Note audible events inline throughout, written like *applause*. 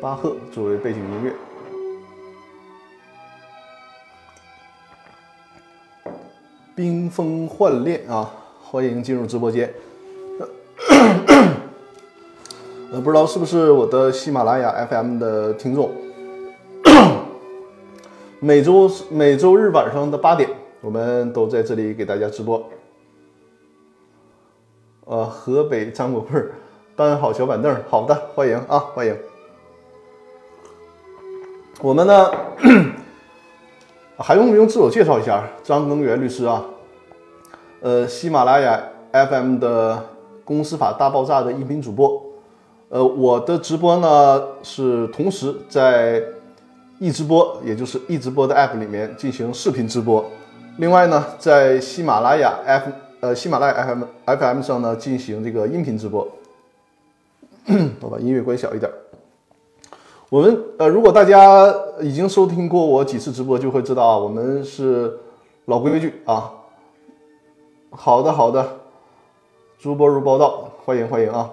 巴赫作为背景音乐。冰封幻恋啊，欢迎进入直播间。呃，不知道是不是我的喜马拉雅 FM 的听众？每周每周日晚上的八点，我们都在这里给大家直播。呃，河北张国贵搬好小板凳，好的，欢迎啊，欢迎。我们呢，*coughs* 还用不用自我介绍一下？张根源律师啊，呃，喜马拉雅 FM 的《公司法大爆炸》的音频主播。呃，我的直播呢是同时在易直播，也就是易直播的 App 里面进行视频直播。另外呢，在喜马拉雅 F 呃喜马拉雅 FM FM 上呢进行这个音频直播。*coughs* 我把音乐关小一点。我们呃，如果大家已经收听过我几次直播，就会知道啊，我们是老规矩啊。好的，好的，朱波如报道，欢迎欢迎啊。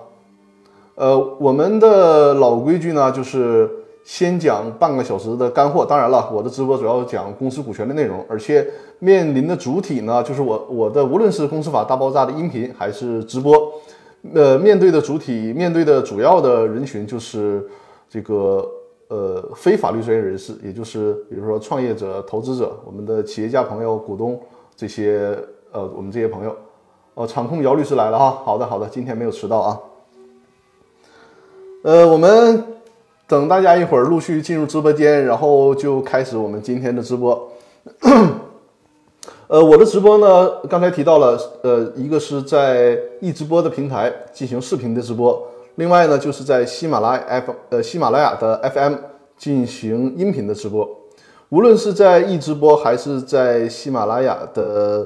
呃，我们的老规矩呢，就是先讲半个小时的干货。当然了，我的直播主要讲公司股权的内容，而且面临的主体呢，就是我我的无论是公司法大爆炸的音频还是直播，呃，面对的主体，面对的主要的人群就是这个呃非法律专业人士，也就是比如说创业者、投资者、我们的企业家朋友、股东这些呃我们这些朋友。哦，场控姚律师来了哈，好的好的，今天没有迟到啊。呃，我们等大家一会儿陆续进入直播间，然后就开始我们今天的直播。呃，我的直播呢，刚才提到了，呃，一个是在易直播的平台进行视频的直播，另外呢，就是在喜马拉雅 F 呃喜马拉雅的 FM 进行音频的直播。无论是在易直播还是在喜马拉雅的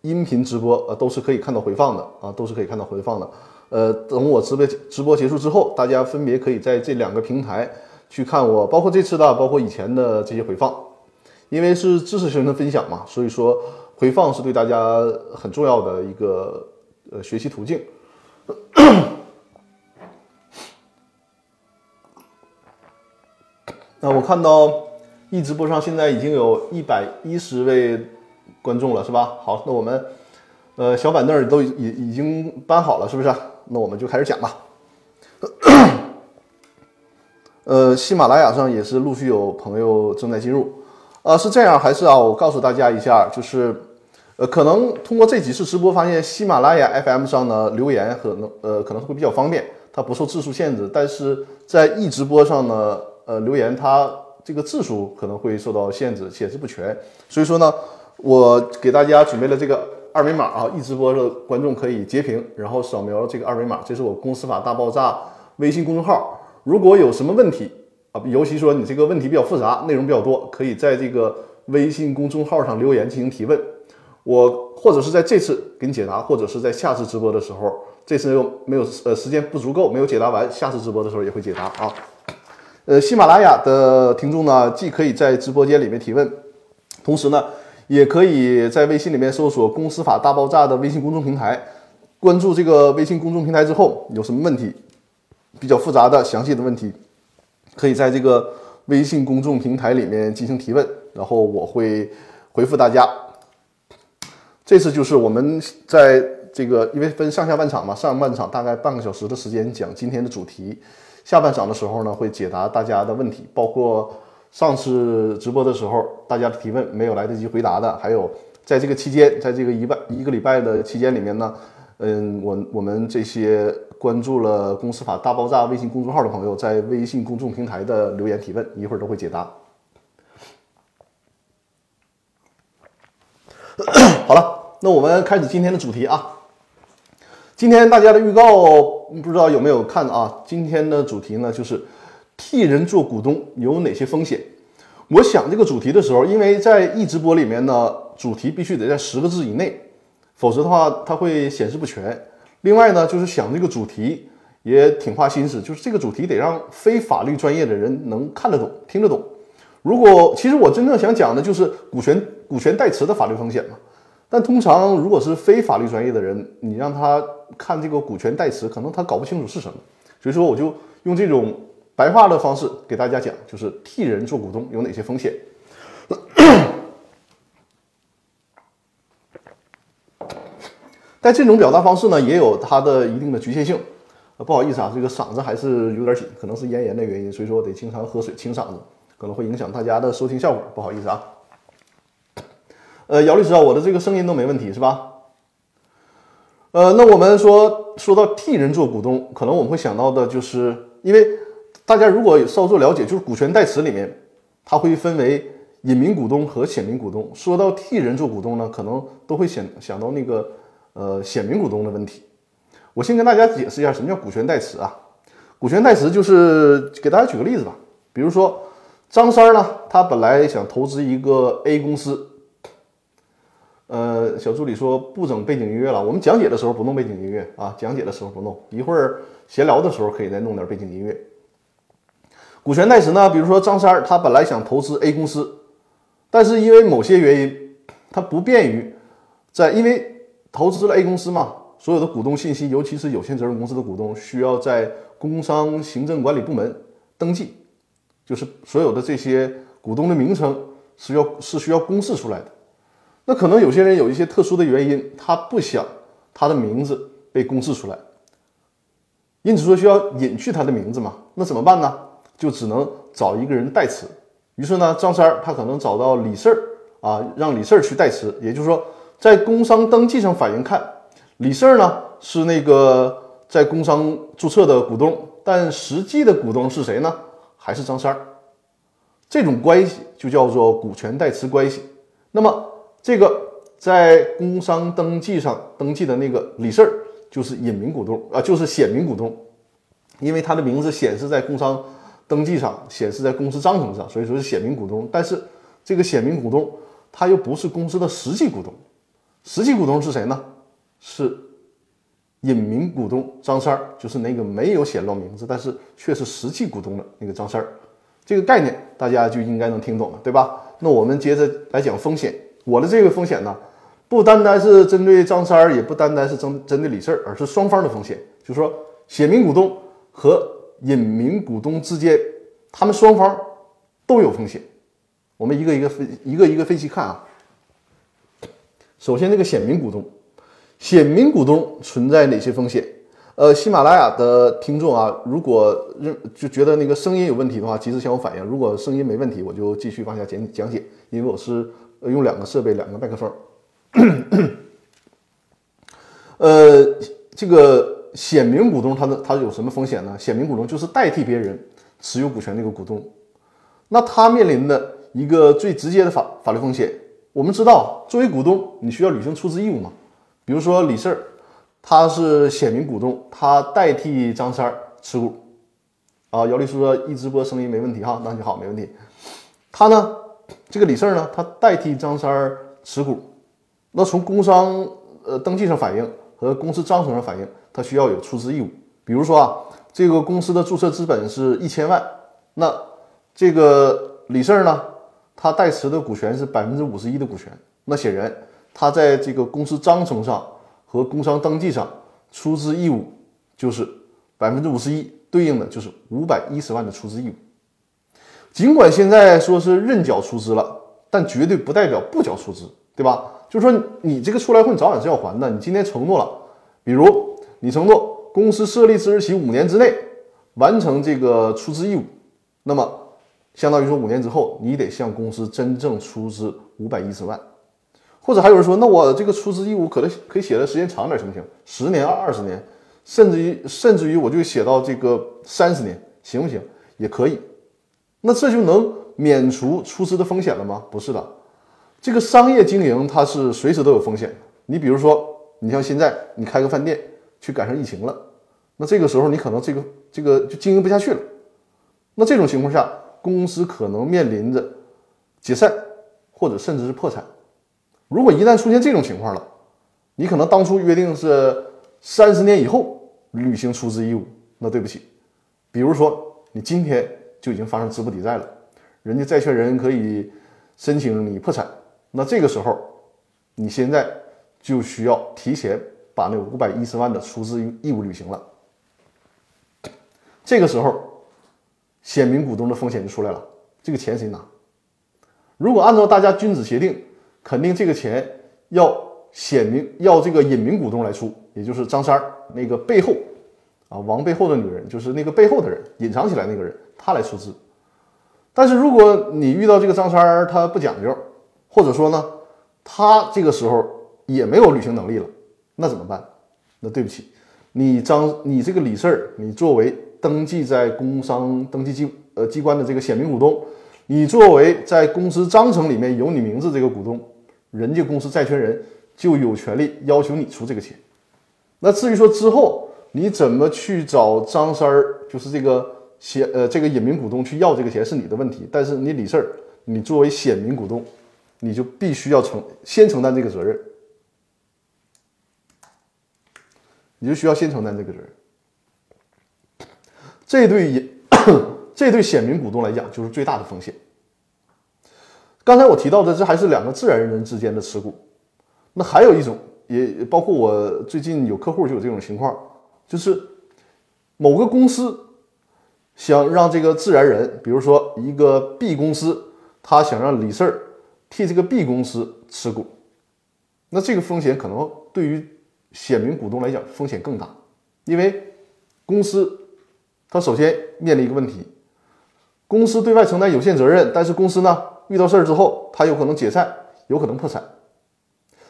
音频直播，呃，都是可以看到回放的啊，都是可以看到回放的。呃，等我直播直播结束之后，大家分别可以在这两个平台去看我，包括这次的，包括以前的这些回放。因为是知识型的分享嘛，所以说回放是对大家很重要的一个呃学习途径。那我看到一直播上现在已经有一百一十位观众了，是吧？好，那我们呃小板凳都已已经搬好了，是不是？那我们就开始讲吧。呃，喜马拉雅上也是陆续有朋友正在进入。啊，是这样还是啊？我告诉大家一下，就是呃，可能通过这几次直播，发现喜马拉雅 FM 上呢留言可能呃可能会比较方便，它不受字数限制。但是在易直播上呢，呃，留言它这个字数可能会受到限制，显示不全。所以说呢，我给大家准备了这个。二维码啊，一直播的观众可以截屏，然后扫描这个二维码，这是我公司法大爆炸微信公众号。如果有什么问题啊，尤其说你这个问题比较复杂，内容比较多，可以在这个微信公众号上留言进行提问，我或者是在这次给你解答，或者是在下次直播的时候，这次又没有呃时间不足够，没有解答完，下次直播的时候也会解答啊。呃，喜马拉雅的听众呢，既可以在直播间里面提问，同时呢。也可以在微信里面搜索“公司法大爆炸”的微信公众平台，关注这个微信公众平台之后，有什么问题比较复杂的、详细的问题，可以在这个微信公众平台里面进行提问，然后我会回复大家。这次就是我们在这个因为分上下半场嘛，上半场大概半个小时的时间讲今天的主题，下半场的时候呢会解答大家的问题，包括。上次直播的时候，大家的提问没有来得及回答的，还有在这个期间，在这个一半一个礼拜的期间里面呢，嗯，我我们这些关注了《公司法大爆炸》微信公众号的朋友，在微信公众平台的留言提问，一会儿都会解答。*coughs* 好了，那我们开始今天的主题啊。今天大家的预告不知道有没有看啊？今天的主题呢就是。替人做股东有哪些风险？我想这个主题的时候，因为在易直播里面呢，主题必须得在十个字以内，否则的话它会显示不全。另外呢，就是想这个主题也挺花心思，就是这个主题得让非法律专业的人能看得懂、听得懂。如果其实我真正想讲的就是股权股权代持的法律风险嘛，但通常如果是非法律专业的人，你让他看这个股权代持，可能他搞不清楚是什么。所以说，我就用这种。白话的方式给大家讲，就是替人做股东有哪些风险。*coughs* 但这种表达方式呢，也有它的一定的局限性。呃，不好意思啊，这个嗓子还是有点紧，可能是咽炎的原因，所以说我得经常喝水清嗓子，可能会影响大家的收听效果，不好意思啊。呃，姚律师啊，我的这个声音都没问题是吧？呃，那我们说说到替人做股东，可能我们会想到的就是，因为大家如果稍作了解，就是股权代持里面，它会分为隐名股东和显名股东。说到替人做股东呢，可能都会想想到那个呃显名股东的问题。我先跟大家解释一下什么叫股权代持啊？股权代持就是给大家举个例子吧，比如说张三呢，他本来想投资一个 A 公司，呃，小助理说不整背景音乐了，我们讲解的时候不弄背景音乐啊，讲解的时候不弄，一会儿闲聊的时候可以再弄点背景音乐。股权代持呢，比如说张三他本来想投资 A 公司，但是因为某些原因，他不便于在因为投资了 A 公司嘛。所有的股东信息，尤其是有限责任公司的股东，需要在工商行政管理部门登记，就是所有的这些股东的名称是要是需要公示出来的。那可能有些人有一些特殊的原因，他不想他的名字被公示出来，因此说需要隐去他的名字嘛？那怎么办呢？就只能找一个人代持。于是呢，张三他可能找到李四儿啊，让李四儿去代持。也就是说，在工商登记上反映看。李四儿呢是那个在工商注册的股东，但实际的股东是谁呢？还是张三儿？这种关系就叫做股权代持关系。那么这个在工商登记上登记的那个李四儿就是隐名股东啊，就是显名股东，因为他的名字显示在工商登记上，显示在公司章程上，所以说是显名股东。但是这个显名股东他又不是公司的实际股东，实际股东是谁呢？是隐名股东张三儿，就是那个没有显露名字，但是却是实际股东的那个张三儿。这个概念大家就应该能听懂了，对吧？那我们接着来讲风险。我的这个风险呢，不单单是针对张三儿，也不单单是针针对李四儿，而是双方的风险。就是说，显名股东和隐名股东之间，他们双方都有风险。我们一个一个分一个一个分析看啊。首先，这个显名股东。显名股东存在哪些风险？呃，喜马拉雅的听众啊，如果认就觉得那个声音有问题的话，及时向我反映。如果声音没问题，我就继续往下讲讲解。因为我是呃用两个设备，两个麦克风。呃，这个显名股东他的他有什么风险呢？显名股东就是代替别人持有股权那个股东，那他面临的一个最直接的法法律风险。我们知道，作为股东，你需要履行出资义务嘛？比如说李四儿，他是显名股东，他代替张三儿持股。啊，姚律师说一直播声音没问题哈，那就好，没问题。他呢，这个李四儿呢，他代替张三儿持股，那从工商呃登记上反映和公司章程上反映，他需要有出资义务。比如说啊，这个公司的注册资本是一千万，那这个李四儿呢，他代持的股权是百分之五十一的股权，那显然。他在这个公司章程上和工商登记上出资义务就是百分之五十一，对应的就是五百一十万的出资义务。尽管现在说是认缴出资了，但绝对不代表不缴出资，对吧？就是说你这个出来混早晚是要还的。你今天承诺了，比如你承诺公司设立之日起五年之内完成这个出资义务，那么相当于说五年之后你得向公司真正出资五百一十万。或者还有人说，那我这个出资义务可能可以写的时间长点，行不行？十年、二十年，甚至于甚至于我就写到这个三十年，行不行？也可以。那这就能免除出资的风险了吗？不是的，这个商业经营它是随时都有风险的。你比如说，你像现在你开个饭店，去赶上疫情了，那这个时候你可能这个这个就经营不下去了。那这种情况下，公司可能面临着解散，或者甚至是破产。如果一旦出现这种情况了，你可能当初约定是三十年以后履行出资义务，那对不起，比如说你今天就已经发生资不抵债了，人家债权人可以申请你破产，那这个时候你现在就需要提前把那五百一十万的出资义务履行了。这个时候显名股东的风险就出来了，这个钱谁拿？如果按照大家君子协定，肯定这个钱要显名，要这个隐名股东来出，也就是张三儿那个背后啊，王背后的女人，就是那个背后的人，隐藏起来那个人，他来出资。但是如果你遇到这个张三儿，他不讲究，或者说呢，他这个时候也没有履行能力了，那怎么办？那对不起，你张你这个李四儿，你作为登记在工商登记机呃机关的这个显名股东。你作为在公司章程里面有你名字这个股东，人家公司债权人就有权利要求你出这个钱。那至于说之后你怎么去找张三儿，就是这个显呃这个隐名股东去要这个钱是你的问题。但是你李四儿，你作为显名股东，你就必须要承先承担这个责任，你就需要先承担这个责任。这对隐。这对显名股东来讲就是最大的风险。刚才我提到的，这还是两个自然人之间的持股。那还有一种，也包括我最近有客户就有这种情况，就是某个公司想让这个自然人，比如说一个 B 公司，他想让李四儿替这个 B 公司持股，那这个风险可能对于显名股东来讲风险更大，因为公司他首先面临一个问题。公司对外承担有限责任，但是公司呢遇到事儿之后，他有可能解散，有可能破产。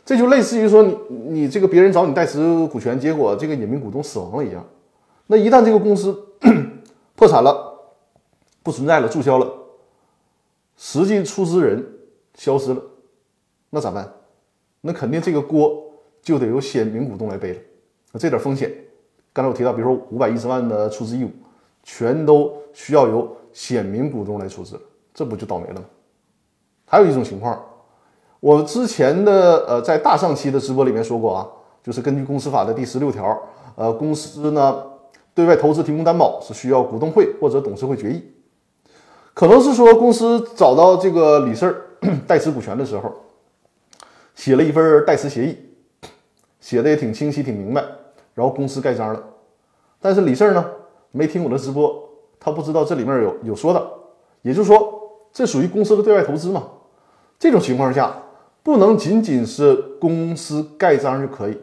这就类似于说你你这个别人找你代持股权，结果这个隐名股东死亡了一样。那一旦这个公司破产了，不存在了，注销了，实际出资人消失了，那咋办？那肯定这个锅就得由显名股东来背了。那这点风险，刚才我提到，比如说五百一十万的出资义务，全都需要由。显名股东来出资，这不就倒霉了吗？还有一种情况，我之前的呃在大上期的直播里面说过啊，就是根据公司法的第十六条，呃，公司呢对外投资提供担保是需要股东会或者董事会决议。可能是说公司找到这个李四儿代持股权的时候，写了一份代持协议，写的也挺清晰挺明白，然后公司盖章了，但是李四儿呢没听我的直播。他不知道这里面有有说的，也就是说，这属于公司的对外投资嘛？这种情况下，不能仅仅是公司盖章就可以，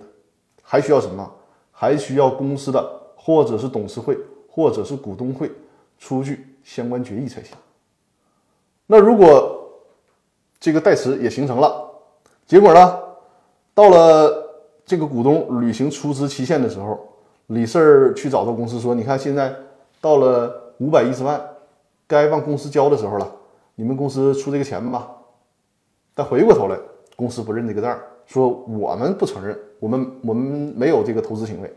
还需要什么？还需要公司的或者是董事会或者是股东会出具相关决议才行。那如果这个代持也形成了，结果呢，到了这个股东履行出资期限的时候，李四儿去找到公司说：“你看，现在到了。”五百一十万，该往公司交的时候了，你们公司出这个钱吧。但回过头来，公司不认这个账，说我们不承认，我们我们没有这个投资行为，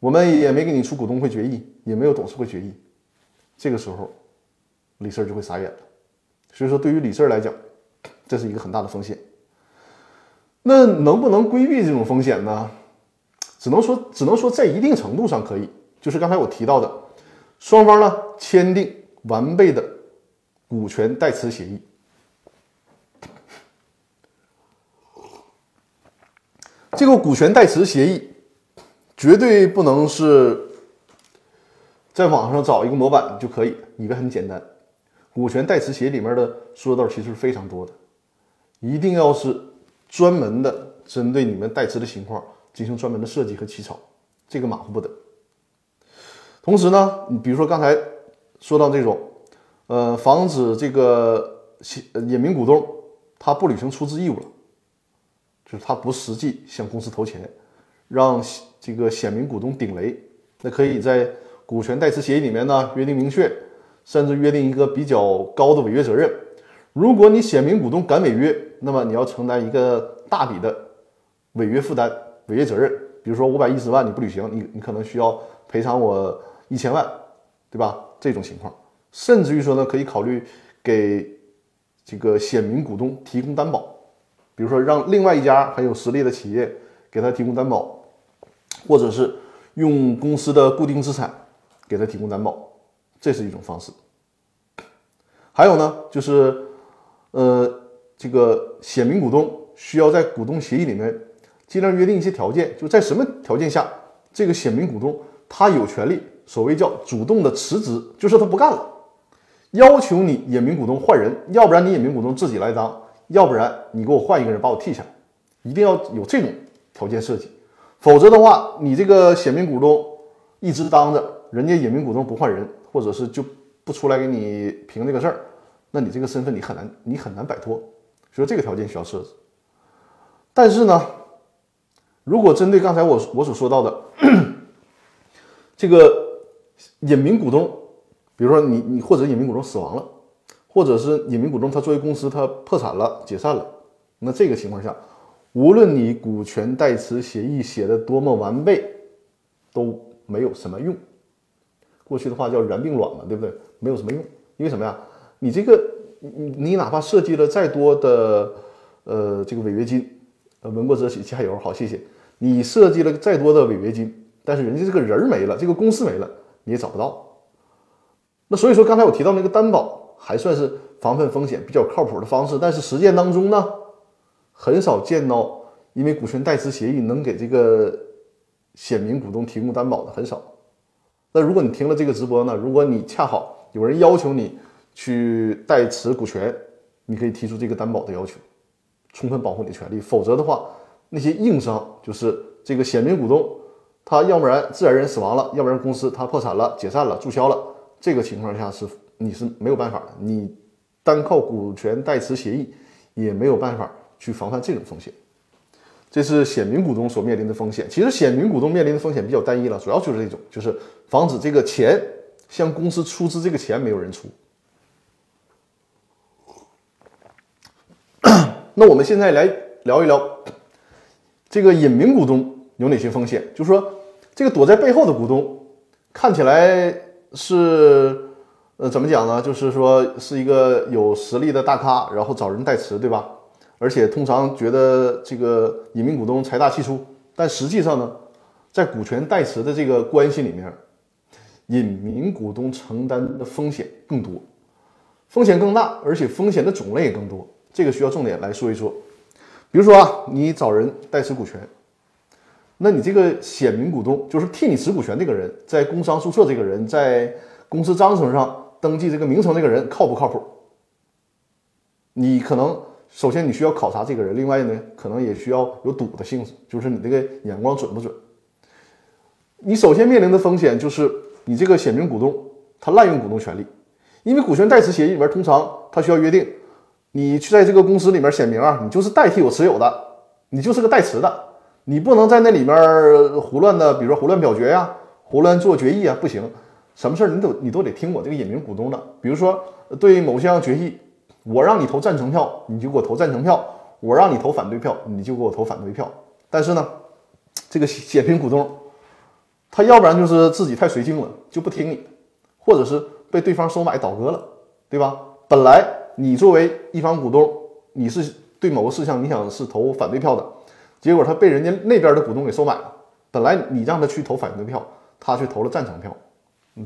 我们也没给你出股东会决议，也没有董事会决议。这个时候，李四就会傻眼了。所以说，对于李四来讲，这是一个很大的风险。那能不能规避这种风险呢？只能说，只能说在一定程度上可以，就是刚才我提到的。双方呢签订完备的股权代持协议。这个股权代持协议绝对不能是在网上找一个模板就可以，以为很简单。股权代持协议里面的说道其实是非常多的，一定要是专门的针对你们代持的情况进行专门的设计和起草，这个马虎不得。同时呢，你比如说刚才说到这种，呃，防止这个隐名股东他不履行出资义务了，就是他不实际向公司投钱，让这个显名股东顶雷，那可以在股权代持协议里面呢约定明确，甚至约定一个比较高的违约责任。如果你显名股东敢违约，那么你要承担一个大笔的违约负担、违约责任。比如说五百一十万你不履行，你你可能需要赔偿我。一千万，对吧？这种情况，甚至于说呢，可以考虑给这个显名股东提供担保，比如说让另外一家很有实力的企业给他提供担保，或者是用公司的固定资产给他提供担保，这是一种方式。还有呢，就是呃，这个显名股东需要在股东协议里面尽量约定一些条件，就在什么条件下，这个显名股东他有权利。所谓叫主动的辞职，就是他不干了，要求你隐名股东换人，要不然你隐名股东自己来当，要不然你给我换一个人把我替下来，一定要有这种条件设计，否则的话，你这个显名股东一直当着，人家隐名股东不换人，或者是就不出来给你评这个事儿，那你这个身份你很难你很难摆脱，所以这个条件需要设置。但是呢，如果针对刚才我我所说到的 *clears throat* 这个隐名股东。比如说你你或者隐名股东死亡了，或者是隐名股东他作为公司他破产了解散了，那这个情况下，无论你股权代持协议写的多么完备，都没有什么用。过去的话叫然并卵嘛，对不对？没有什么用，因为什么呀？你这个你你哪怕设计了再多的呃这个违约金，呃文过则喜加油，好谢谢。你设计了再多的违约金，但是人家这个人没了，这个公司没了，你也找不到。那所以说，刚才我提到那个担保还算是防范风险比较靠谱的方式，但是实践当中呢，很少见到因为股权代持协议能给这个显名股东提供担保的很少。那如果你听了这个直播呢，如果你恰好有人要求你去代持股权，你可以提出这个担保的要求，充分保护你的权利。否则的话，那些硬伤就是这个显名股东他要不然自然人死亡了，要不然公司他破产了、解散了、注销了。这个情况下是你是没有办法的，你单靠股权代持协议也没有办法去防范这种风险。这是显名股东所面临的风险。其实显名股东面临的风险比较单一了，主要就是这种，就是防止这个钱向公司出资，这个钱没有人出。那我们现在来聊一聊这个隐名股东有哪些风险？就是说，这个躲在背后的股东看起来。是，呃，怎么讲呢？就是说是一个有实力的大咖，然后找人代持，对吧？而且通常觉得这个隐名股东财大气粗，但实际上呢，在股权代持的这个关系里面，隐名股东承担的风险更多，风险更大，而且风险的种类也更多。这个需要重点来说一说。比如说啊，你找人代持股权。那你这个显名股东，就是替你持股权这个人，在工商注册这个人，在公司章程上登记这个名称这个人靠不靠谱？你可能首先你需要考察这个人，另外呢，可能也需要有赌的性质，就是你这个眼光准不准？你首先面临的风险就是你这个显名股东他滥用股东权利，因为股权代持协议里面通常他需要约定，你去在这个公司里面显名啊，你就是代替我持有的，你就是个代持的。你不能在那里面胡乱的，比如说胡乱表决呀，胡乱做决议啊，不行。什么事儿你都你都得听我这个隐名股东的。比如说对某项决议，我让你投赞成票，你就给我投赞成票；我让你投反对票，你就给我投反对票。但是呢，这个显名股东，他要不然就是自己太随性了，就不听你；或者是被对方收买倒戈了，对吧？本来你作为一方股东，你是对某个事项你想是投反对票的。结果他被人家那边的股东给收买了，本来你让他去投反对票，他去投了赞成票，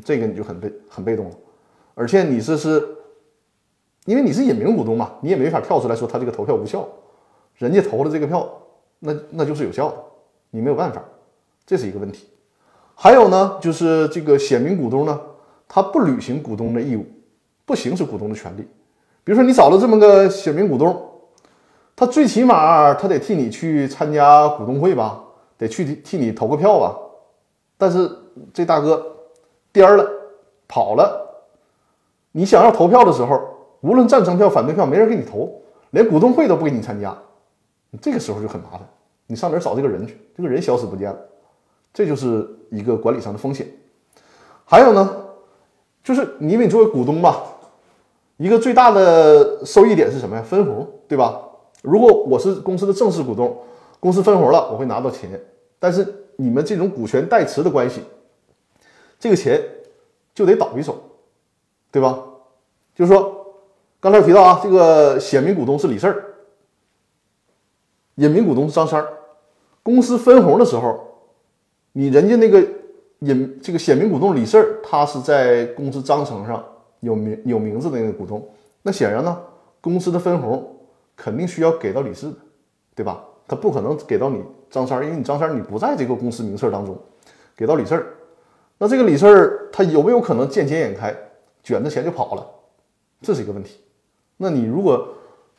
这个你就很被很被动了。而且你这是，因为你是隐名股东嘛，你也没法跳出来说他这个投票无效，人家投了这个票，那那就是有效的，你没有办法，这是一个问题。还有呢，就是这个显名股东呢，他不履行股东的义务，不行使股东的权利。比如说你找了这么个显名股东。他最起码他得替你去参加股东会吧，得去替你投个票吧。但是这大哥颠儿了，跑了。你想要投票的时候，无论赞成票、反对票，没人给你投，连股东会都不给你参加。这个时候就很麻烦，你上哪儿找这个人去？这个人消失不见了，这就是一个管理上的风险。还有呢，就是因为你作为股东吧，一个最大的收益点是什么呀？分红，对吧？如果我是公司的正式股东，公司分红了，我会拿到钱。但是你们这种股权代持的关系，这个钱就得倒一手，对吧？就是说，刚才我提到啊，这个显名股东是李四儿，隐名股东是张三儿。公司分红的时候，你人家那个隐这个显名股东李四儿，他是在公司章程上有名有名字的那个股东。那显然呢，公司的分红。肯定需要给到李四，对吧？他不可能给到你张三儿，因为你张三儿你不在这个公司名册当中，给到李四儿。那这个李四儿他有没有可能见钱眼开，卷着钱就跑了？这是一个问题。那你如果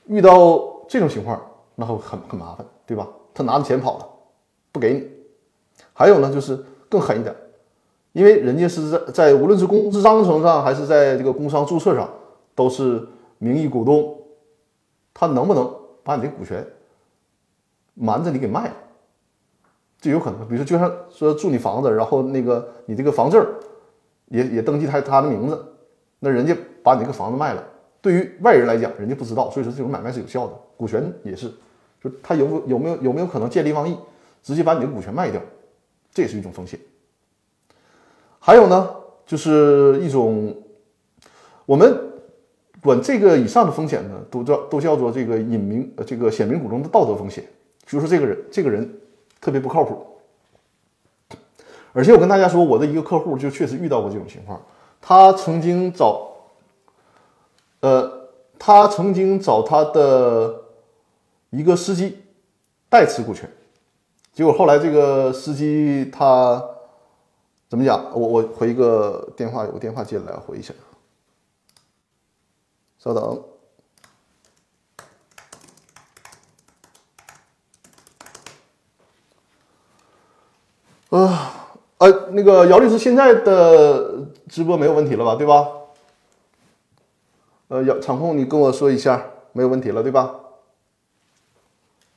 遇到这种情况，那会很很麻烦，对吧？他拿着钱跑了，不给你。还有呢，就是更狠一点，因为人家是在在无论是公司章程上还是在这个工商注册上都是名义股东，他能不能把你这股权瞒着你给卖了？这有可能。比如说，就像说住你房子，然后那个你这个房证也也登记他他的名字，那人家把你这个房子卖了，对于外人来讲，人家不知道，所以说这种买卖是有效的。股权也是。就他有有没有有没有可能见利忘义，直接把你的股权卖掉，这也是一种风险。还有呢，就是一种我们管这个以上的风险呢，都叫都叫做这个隐名呃这个显名股东的道德风险。就说这个人这个人特别不靠谱，而且我跟大家说，我的一个客户就确实遇到过这种情况，他曾经找呃他曾经找他的。一个司机代持股权，结果后来这个司机他怎么讲？我我回一个电话，有个电话进来，回一下。稍等。啊，呃，那个姚律师，现在的直播没有问题了吧？对吧？呃，姚场控，你跟我说一下，没有问题了，对吧？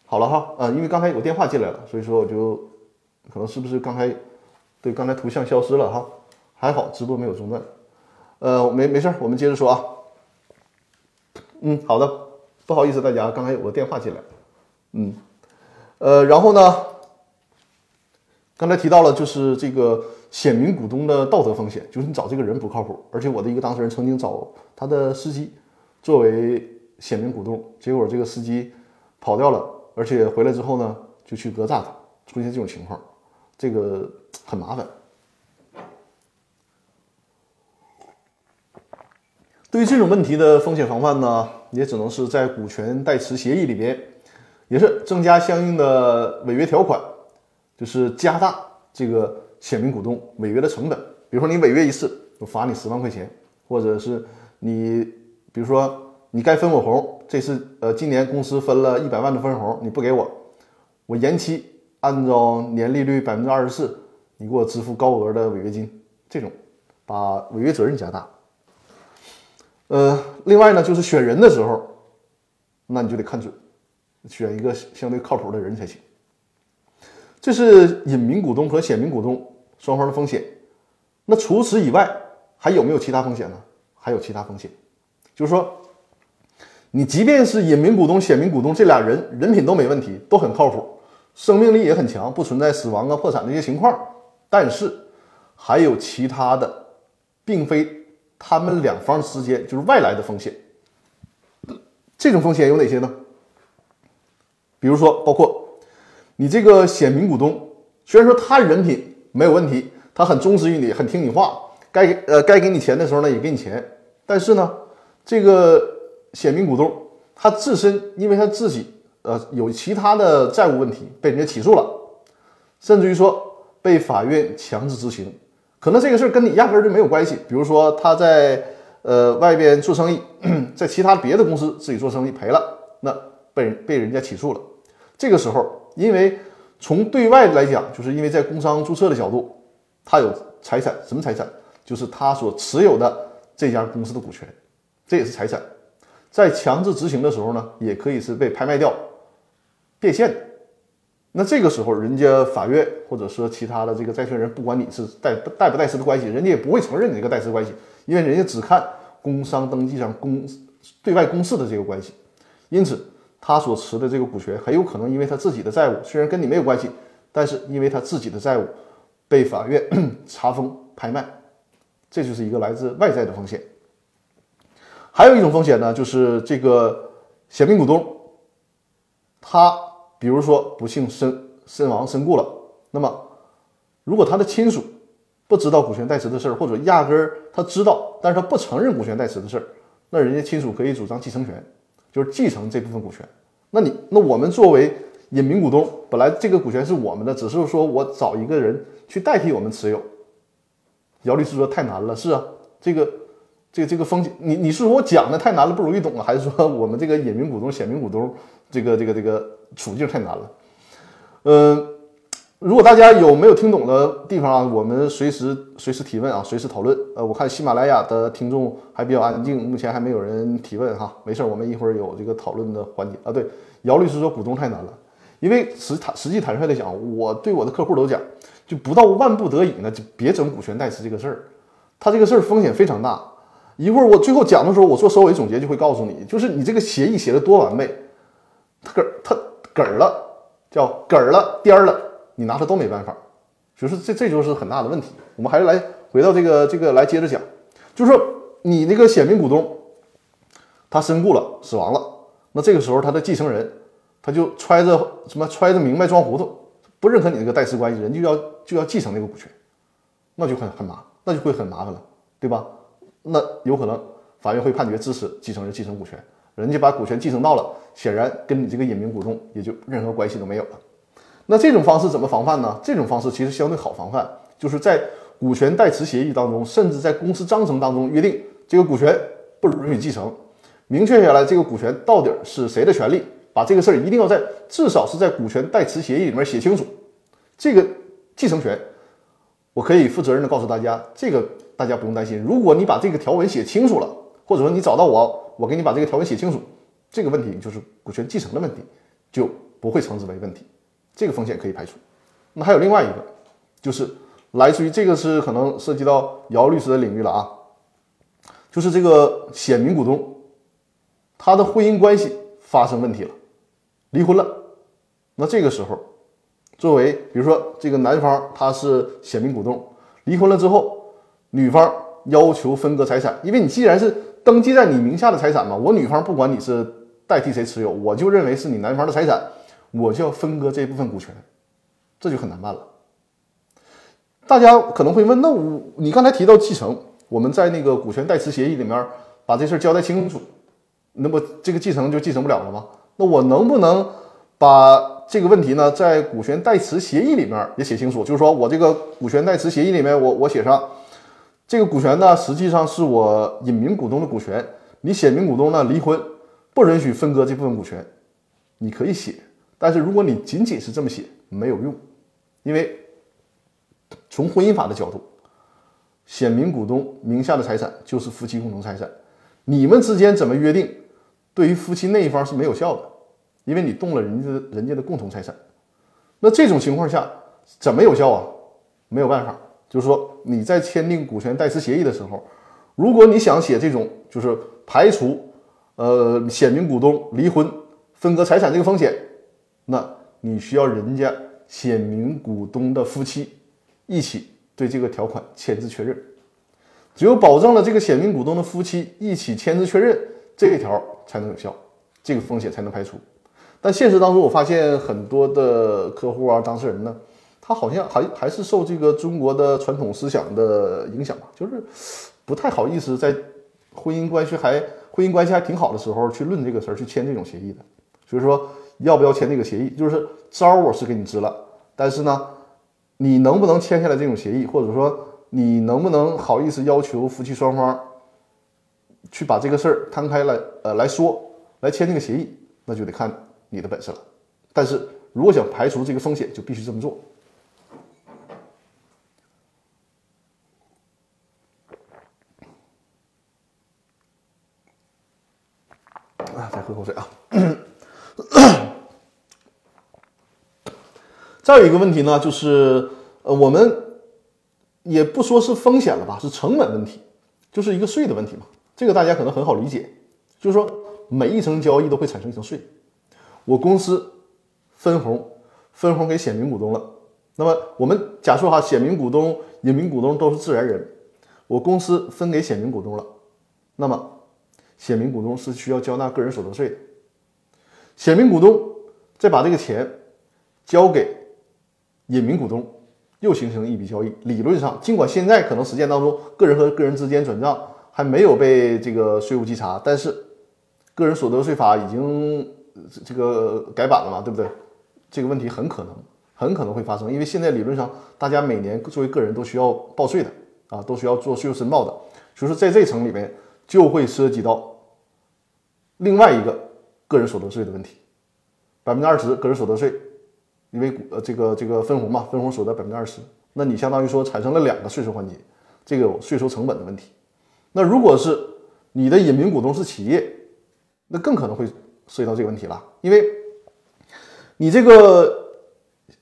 好了哈，呃，因为刚才有电话进来了，所以说我就可能是不是刚才对刚才图像消失了哈，还好直播没有中断，呃，没没事我们接着说啊，嗯，好的，不好意思大家，刚才有个电话进来，嗯，呃，然后呢，刚才提到了就是这个显名股东的道德风险，就是你找这个人不靠谱，而且我的一个当事人曾经找他的司机作为显名股东，结果这个司机跑掉了。而且回来之后呢，就去讹诈他，出现这种情况，这个很麻烦。对于这种问题的风险防范呢，也只能是在股权代持协议里边，也是增加相应的违约条款，就是加大这个显名股东违约的成本。比如说你违约一次，我罚你十万块钱，或者是你，比如说。你该分我红，这次呃，今年公司分了一百万的分红，你不给我，我延期按照年利率百分之二十四，你给我支付高额的违约金，这种把违约责任加大。呃，另外呢，就是选人的时候，那你就得看准，选一个相对靠谱的人才行。这是隐名股东和显名股东双方的风险。那除此以外，还有没有其他风险呢？还有其他风险，就是说。你即便是隐名股东、显名股东，这俩人人品都没问题，都很靠谱，生命力也很强，不存在死亡啊、破产这些情况。但是还有其他的，并非他们两方之间就是外来的风险。这种风险有哪些呢？比如说，包括你这个显名股东，虽然说他人品没有问题，他很忠实于你，很听你话，该呃该给你钱的时候呢也给你钱，但是呢，这个。显名股东他自身，因为他自己呃有其他的债务问题，被人家起诉了，甚至于说被法院强制执行，可能这个事儿跟你压根儿就没有关系。比如说他在呃外边做生意，*clears throat* 在其他别的公司自己做生意赔了，那被人被人家起诉了。这个时候，因为从对外来讲，就是因为在工商注册的角度，他有财产，什么财产？就是他所持有的这家公司的股权，这也是财产。在强制执行的时候呢，也可以是被拍卖掉、变现的。那这个时候，人家法院或者说其他的这个债权人，不管你是代代不代持的关系，人家也不会承认你这个代持关系，因为人家只看工商登记上公对外公示的这个关系。因此，他所持的这个股权很有可能因为他自己的债务，虽然跟你没有关系，但是因为他自己的债务被法院 *coughs* 查封拍卖，这就是一个来自外在的风险。还有一种风险呢，就是这个显名股东，他比如说不幸身身亡身故了，那么如果他的亲属不知道股权代持的事儿，或者压根儿他知道，但是他不承认股权代持的事儿，那人家亲属可以主张继承权，就是继承这部分股权。那你那我们作为隐名股东，本来这个股权是我们的，只是说我找一个人去代替我们持有。姚律师说太难了，是啊，这个。这个这个风险，你你是说我讲的太难了不容易懂啊，还是说我们这个隐名股东、显名股东这个这个这个处境太难了？嗯，如果大家有没有听懂的地方啊，我们随时随时提问啊，随时讨论。呃，我看喜马拉雅的听众还比较安静，目前还没有人提问哈，没事儿，我们一会儿有这个讨论的环节啊。对，姚律师说股东太难了，因为实坦实际坦率的讲，我对我的客户都讲，就不到万不得已呢，就别整股权代持这个事儿，他这个事儿风险非常大。一会儿我最后讲的时候，我做收尾总结就会告诉你，就是你这个协议写的多完美，他嗝他嗝了。叫嗝儿了颠儿了，你拿它都没办法，就是这这就是很大的问题。我们还是来回到这个这个来接着讲，就是说你那个显名股东他身故了死亡了，那这个时候他的继承人他就揣着什么揣着明白装糊涂，不认可你这个代持关系，人就要就要继承那个股权，那就很很麻，那就会很麻烦了，对吧？那有可能法院会判决支持继承人继承股权。人家把股权继承到了，显然跟你这个隐名股东也就任何关系都没有了。那这种方式怎么防范呢？这种方式其实相对好防范，就是在股权代持协议当中，甚至在公司章程当中约定，这个股权不允许继承，明确下来这个股权到底是谁的权利，把这个事儿一定要在至少是在股权代持协议里面写清楚。这个继承权，我可以负责任的告诉大家，这个大家不用担心。如果你把这个条文写清楚了，或者说你找到我。我给你把这个条文写清楚，这个问题就是股权继承的问题，就不会称之为问题，这个风险可以排除。那还有另外一个，就是来自于这个是可能涉及到姚律师的领域了啊，就是这个显名股东，他的婚姻关系发生问题了，离婚了。那这个时候，作为比如说这个男方他是显名股东，离婚了之后，女方要求分割财产，因为你既然是。登记在你名下的财产嘛，我女方不管你是代替谁持有，我就认为是你男方的财产，我就要分割这部分股权，这就很难办了。大家可能会问，那我你刚才提到继承，我们在那个股权代持协议里面把这事交代清楚，那么这个继承就继承不了了吗？那我能不能把这个问题呢，在股权代持协议里面也写清楚？就是说我这个股权代持协议里面，我我写上。这个股权呢，实际上是我隐名股东的股权。你显名股东呢离婚，不允许分割这部分股权。你可以写，但是如果你仅仅是这么写，没有用，因为从婚姻法的角度，显名股东名下的财产就是夫妻共同财产。你们之间怎么约定，对于夫妻那一方是没有效的，因为你动了人家的人家的共同财产。那这种情况下怎么有效啊？没有办法。就是说，你在签订股权代持协议的时候，如果你想写这种就是排除呃显名股东离婚分割财产这个风险，那你需要人家显名股东的夫妻一起对这个条款签字确认。只有保证了这个显名股东的夫妻一起签字确认，这一条才能有效，这个风险才能排除。但现实当中，我发现很多的客户啊、当事人呢。他好像还还是受这个中国的传统思想的影响吧，就是不太好意思在婚姻关系还婚姻关系还挺好的时候去论这个事儿，去签这种协议的。所以说，要不要签这个协议？就是招我是给你支了，但是呢，你能不能签下来这种协议，或者说你能不能好意思要求夫妻双方去把这个事儿摊开来呃来说，来签这个协议，那就得看你的本事了。但是如果想排除这个风险，就必须这么做。啊，再喝口水啊！再有一个问题呢，就是呃，我们也不说是风险了吧，是成本问题，就是一个税的问题嘛。这个大家可能很好理解，就是说每一层交易都会产生一层税。我公司分红分红给显名股东了，那么我们假设哈，显名股东、隐名股东都是自然人，我公司分给显名股东了，那么。显名股东是需要交纳个人所得税的，显名股东再把这个钱交给隐名股东，又形成一笔交易。理论上，尽管现在可能实践当中个人和个人之间转账还没有被这个税务稽查，但是个人所得税法已经这个改版了嘛，对不对？这个问题很可能很可能会发生，因为现在理论上大家每年作为个人都需要报税的啊，都需要做税务申报的，所以说在这层里面。就会涉及到另外一个个人所得税的问题，百分之二十个人所得税，因为股呃这个这个分红嘛，分红所得百分之二十，那你相当于说产生了两个税收环节，这个有税收成本的问题。那如果是你的隐名股东是企业，那更可能会涉及到这个问题了，因为你这个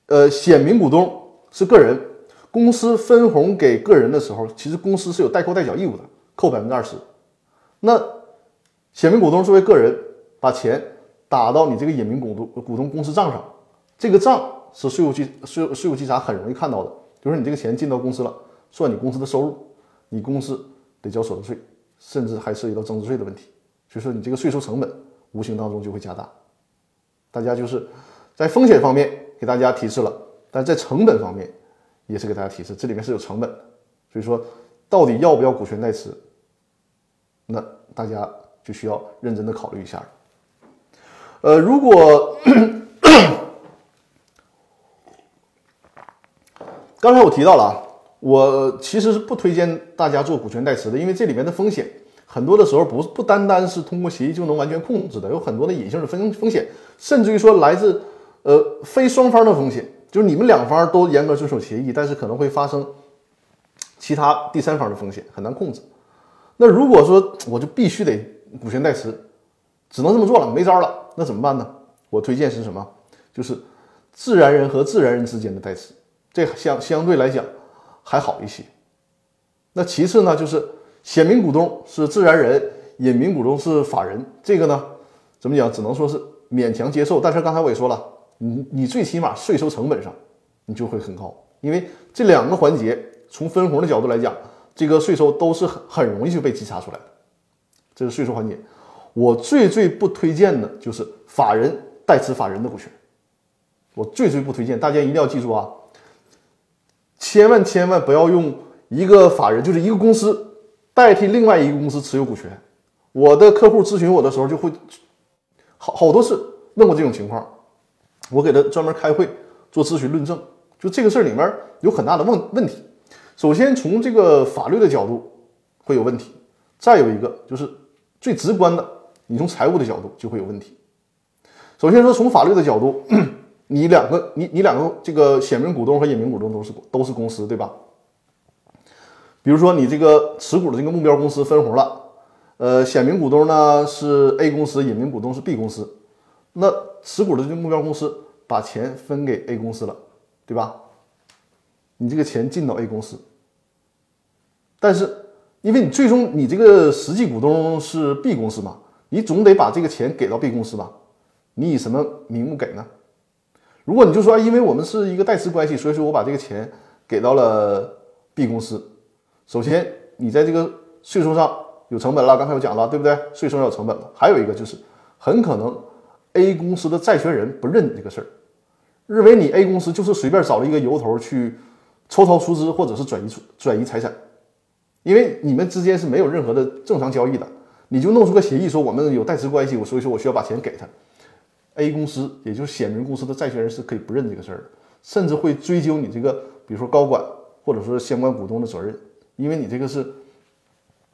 呃显名股东是个人，公司分红给个人的时候，其实公司是有代扣代缴义务的，扣百分之二十。那显名股东作为个人，把钱打到你这个隐名股东股东公司账上，这个账是税务稽税税务稽查很容易看到的，就是你这个钱进到公司了，算你公司的收入，你公司得交所得税，甚至还涉及到增值税的问题，所以说你这个税收成本无形当中就会加大。大家就是在风险方面给大家提示了，但在成本方面也是给大家提示，这里面是有成本的，所以说到底要不要股权代持？那大家就需要认真的考虑一下。呃，如果刚才我提到了啊，我其实是不推荐大家做股权代持的，因为这里面的风险很多的时候不不单单是通过协议就能完全控制的，有很多的隐性的风风险，甚至于说来自呃非双方的风险，就是你们两方都严格遵守协议，但是可能会发生其他第三方的风险，很难控制。那如果说我就必须得股权代持，只能这么做了，没招了，那怎么办呢？我推荐是什么？就是自然人和自然人之间的代持，这相相对来讲还好一些。那其次呢，就是显名股东是自然人，隐名股东是法人，这个呢怎么讲？只能说是勉强接受。但是刚才我也说了，你你最起码税收成本上你就会很高，因为这两个环节从分红的角度来讲。这个税收都是很很容易就被稽查出来的，这是税收环节。我最最不推荐的就是法人代持法人的股权，我最最不推荐。大家一定要记住啊，千万千万不要用一个法人，就是一个公司代替另外一个公司持有股权。我的客户咨询我的时候就会好好多次问过这种情况，我给他专门开会做咨询论证，就这个事儿里面有很大的问问题。首先，从这个法律的角度会有问题；再有一个就是最直观的，你从财务的角度就会有问题。*clears throat* 首先说从法律的角度，你两个你你两个这个显名股东和隐名股东都是都是公司，对吧？比如说你这个持股的这个目标公司分红了，呃，显名股东呢是 A 公司，隐名股东是 B 公司，那持股的这个目标公司把钱分给 A 公司了，对吧？你这个钱进到 A 公司，但是因为你最终你这个实际股东是 B 公司嘛，你总得把这个钱给到 B 公司吧？你以什么名目给呢？如果你就说因为我们是一个代持关系，所以说我把这个钱给到了 B 公司。首先，你在这个税收上有成本了，刚才我讲了，对不对？税收上有成本了。还有一个就是，很可能 A 公司的债权人不认这个事儿，认为你 A 公司就是随便找了一个由头去。抽逃出资或者是转移出转移财产，因为你们之间是没有任何的正常交易的，你就弄出个协议说我们有代持关系，我所以说我需要把钱给他。A 公司也就是显名公司的债权人是可以不认这个事儿的，甚至会追究你这个，比如说高管或者说相关股东的责任，因为你这个是，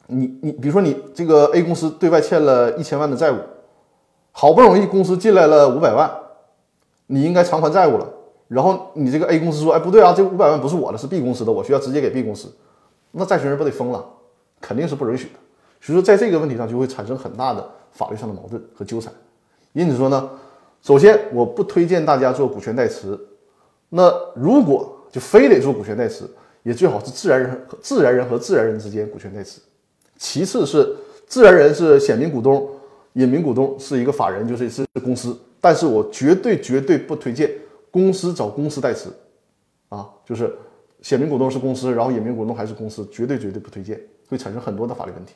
你你比如说你这个 A 公司对外欠了一千万的债务，好不容易公司进来了五百万，你应该偿还债务了。然后你这个 A 公司说，哎，不对啊，这五百万不是我的，是 B 公司的，我需要直接给 B 公司，那债权人不得疯了？肯定是不允许的。所以说，在这个问题上就会产生很大的法律上的矛盾和纠缠。因此说呢，首先我不推荐大家做股权代持。那如果就非得做股权代持，也最好是自然人和自然人和自然人之间股权代持。其次是自然人是显名股东，隐名股东是一个法人，就是是公司。但是我绝对绝对不推荐。公司找公司代持，啊，就是显名股东是公司，然后隐名股东还是公司，绝对绝对不推荐，会产生很多的法律问题。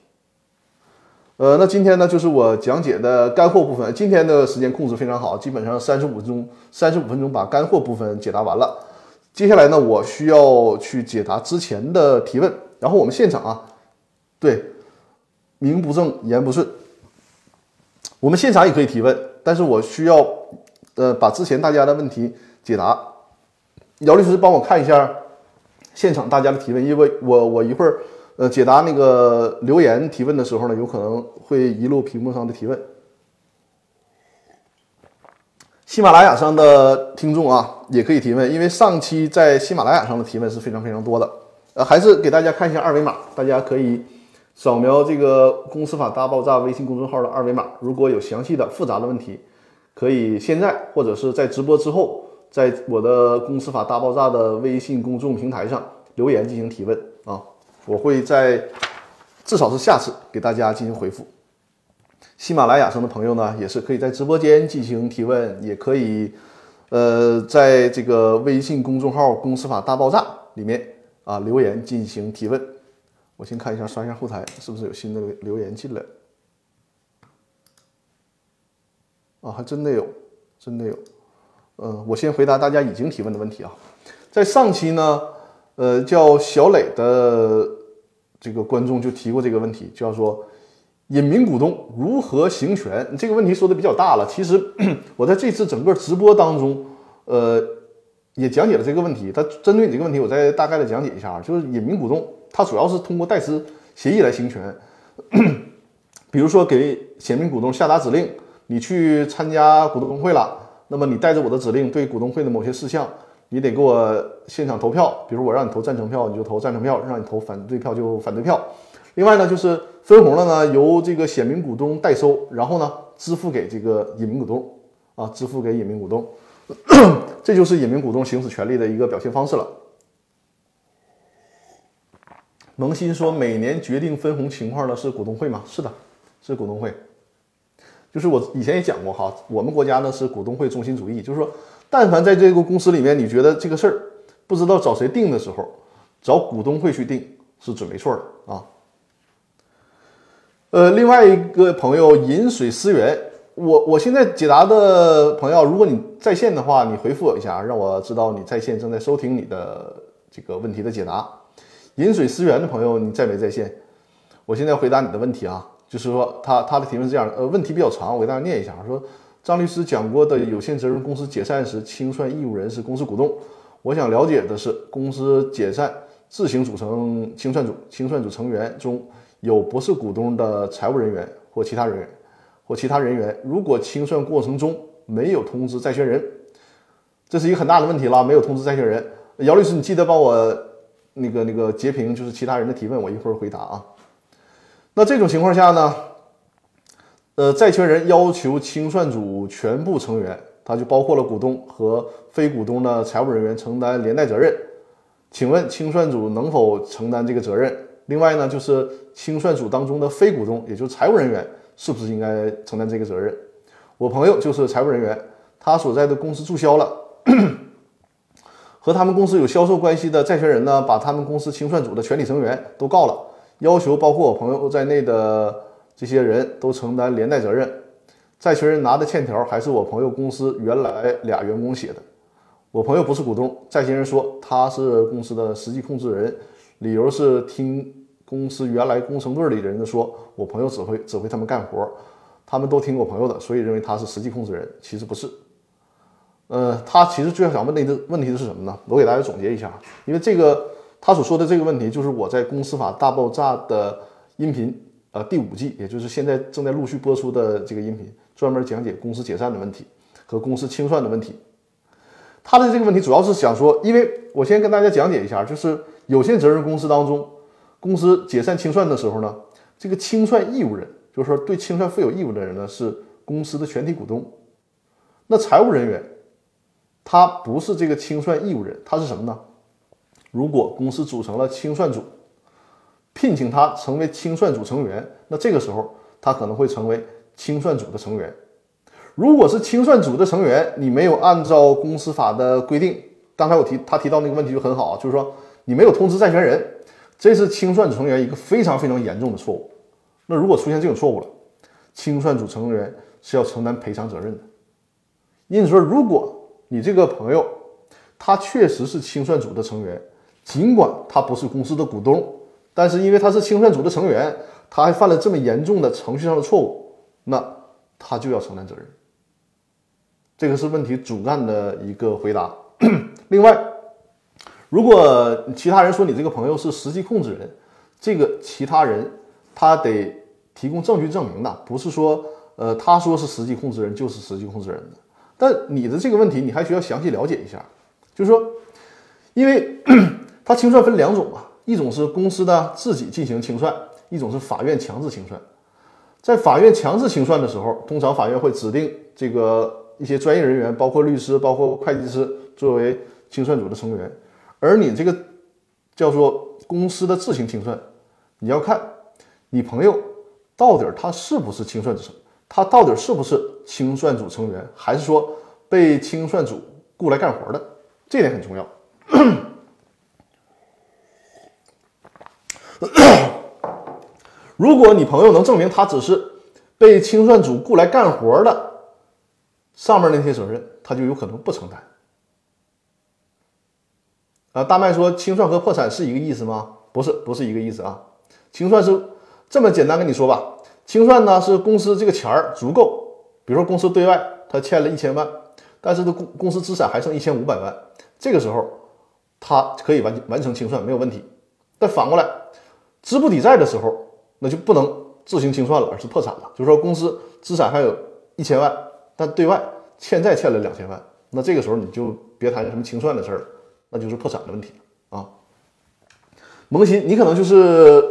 呃，那今天呢，就是我讲解的干货部分。今天的时间控制非常好，基本上三十五分钟，三十五分钟把干货部分解答完了。接下来呢，我需要去解答之前的提问。然后我们现场啊，对，名不正言不顺，我们现场也可以提问，但是我需要。呃，把之前大家的问题解答，姚律师帮我看一下现场大家的提问，因为我我一会儿呃，解答那个留言提问的时候呢，有可能会遗漏屏幕上的提问。喜马拉雅上的听众啊，也可以提问，因为上期在喜马拉雅上的提问是非常非常多的。呃，还是给大家看一下二维码，大家可以扫描这个“公司法大爆炸”微信公众号的二维码。如果有详细的、复杂的问题，可以现在或者是在直播之后，在我的“公司法大爆炸”的微信公众平台上留言进行提问啊，我会在至少是下次给大家进行回复。喜马拉雅上的朋友呢，也是可以在直播间进行提问，也可以，呃，在这个微信公众号“公司法大爆炸”里面啊留言进行提问。我先看一下，刷一下后台，是不是有新的留言进来？啊，还真的有，真的有。嗯，我先回答大家已经提问的问题啊。在上期呢，呃，叫小磊的这个观众就提过这个问题，叫做。隐名股东如何行权？这个问题说的比较大了。其实 *clears throat* 我在这次整个直播当中，呃，也讲解了这个问题。他针对你这个问题，我再大概的讲解一下。就是隐名股东，他主要是通过代持协议来行权。*clears throat* 比如说给显名股东下达指令，你去参加股东会了，那么你带着我的指令，对股东会的某些事项，你得给我现场投票。比如我让你投赞成票，你就投赞成票；让你投反对票，就反对票。另外呢，就是。分红了呢，由这个显名股东代收，然后呢支付给这个隐名股东啊，支付给隐名股东，*coughs* 这就是隐名股东行使权利的一个表现方式了。萌新说，每年决定分红情况的是股东会吗？是的，是股东会。就是我以前也讲过哈，我们国家呢是股东会中心主义，就是说，但凡在这个公司里面，你觉得这个事儿不知道找谁定的时候，找股东会去定是准没错的啊。呃，另外一个朋友饮水思源，我我现在解答的朋友，如果你在线的话，你回复我一下，让我知道你在线正在收听你的这个问题的解答。饮水思源的朋友，你在没在线？我现在回答你的问题啊，就是说他他的提问是这样的，呃，问题比较长，我给大家念一下，说张律师讲过的有限责任公司解散时清算义务人是公司股东，我想了解的是公司解散自行组成清算组，清算组成员中。有不是股东的财务人员或其他人员或其他人员，如果清算过程中没有通知债权人，这是一个很大的问题了。没有通知债权人，姚律师，你记得帮我那个那个截屏，就是其他人的提问，我一会儿回答啊。那这种情况下呢，呃，债权人要求清算组全部成员，他就包括了股东和非股东的财务人员承担连带责任，请问清算组能否承担这个责任？另外呢，就是清算组当中的非股东，也就是财务人员，是不是应该承担这个责任？我朋友就是财务人员，他所在的公司注销了，和他们公司有销售关系的债权人呢，把他们公司清算组的全体成员都告了，要求包括我朋友在内的这些人都承担连带责任。债权人拿的欠条还是我朋友公司原来俩员工写的，我朋友不是股东，债权人说他是公司的实际控制人。理由是听公司原来工程队里的人说，我朋友指挥指挥他们干活，他们都听我朋友的，所以认为他是实际控制人。其实不是，呃，他其实最想问的问题是什么呢？我给大家总结一下，因为这个他所说的这个问题，就是我在《公司法大爆炸》的音频，呃，第五季，也就是现在正在陆续播出的这个音频，专门讲解公司解散的问题和公司清算的问题。他的这个问题主要是想说，因为我先跟大家讲解一下，就是。有限责任公司当中，公司解散清算的时候呢，这个清算义务人，就是说对清算负有义务的人呢，是公司的全体股东。那财务人员，他不是这个清算义务人，他是什么呢？如果公司组成了清算组，聘请他成为清算组成员，那这个时候他可能会成为清算组的成员。如果是清算组的成员，你没有按照公司法的规定，刚才我提他提到那个问题就很好，就是说。你没有通知债权人，这是清算组成员一个非常非常严重的错误。那如果出现这种错误了，清算组成员是要承担赔偿责任的。因此说，如果你这个朋友他确实是清算组的成员，尽管他不是公司的股东，但是因为他是清算组的成员，他还犯了这么严重的程序上的错误，那他就要承担责任。这个是问题主干的一个回答。*clears throat* 另外。如果其他人说你这个朋友是实际控制人，这个其他人他得提供证据证明的，不是说呃他说是实际控制人就是实际控制人的。但你的这个问题你还需要详细了解一下，就是说，因为 *clears throat* 他清算分两种嘛，一种是公司的自己进行清算，一种是法院强制清算。在法院强制清算的时候，通常法院会指定这个一些专业人员，包括律师、包括会计师作为清算组的成员。而你这个叫做公司的自行清算，你要看你朋友到底他是不是清算组，他到底是不是清算组成员，还是说被清算组雇来干活的，这点很重要。*coughs* *coughs* 如果你朋友能证明他只是被清算组雇来干活的，上面那些责任他就有可能不承担。啊，大麦说清算和破产是一个意思吗？不是，不是一个意思啊。清算是这么简单跟你说吧，清算呢是公司这个钱儿足够，比如说公司对外他欠了一千万，但是他公公司资产还剩一千五百万，这个时候他可以完完成清算没有问题。但反过来资不抵债的时候。那就不能自行清算了，而是破产了。就是说，公司资产还有一千万，但对外欠债欠了两千万，那这个时候你就别谈什么清算的事儿了，那就是破产的问题啊。萌新，你可能就是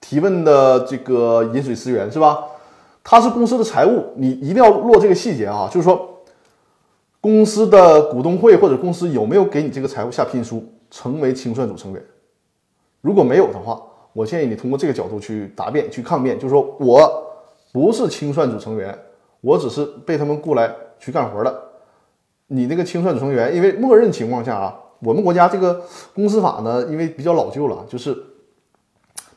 提问的这个饮水思源是吧？他是公司的财务，你一定要落这个细节啊，就是说，公司的股东会或者公司有没有给你这个财务下聘书，成为清算组成员？如果没有的话。我建议你通过这个角度去答辩、去抗辩，就是说我不是清算组成员，我只是被他们雇来去干活的。你那个清算组成员，因为默认情况下啊，我们国家这个公司法呢，因为比较老旧了，就是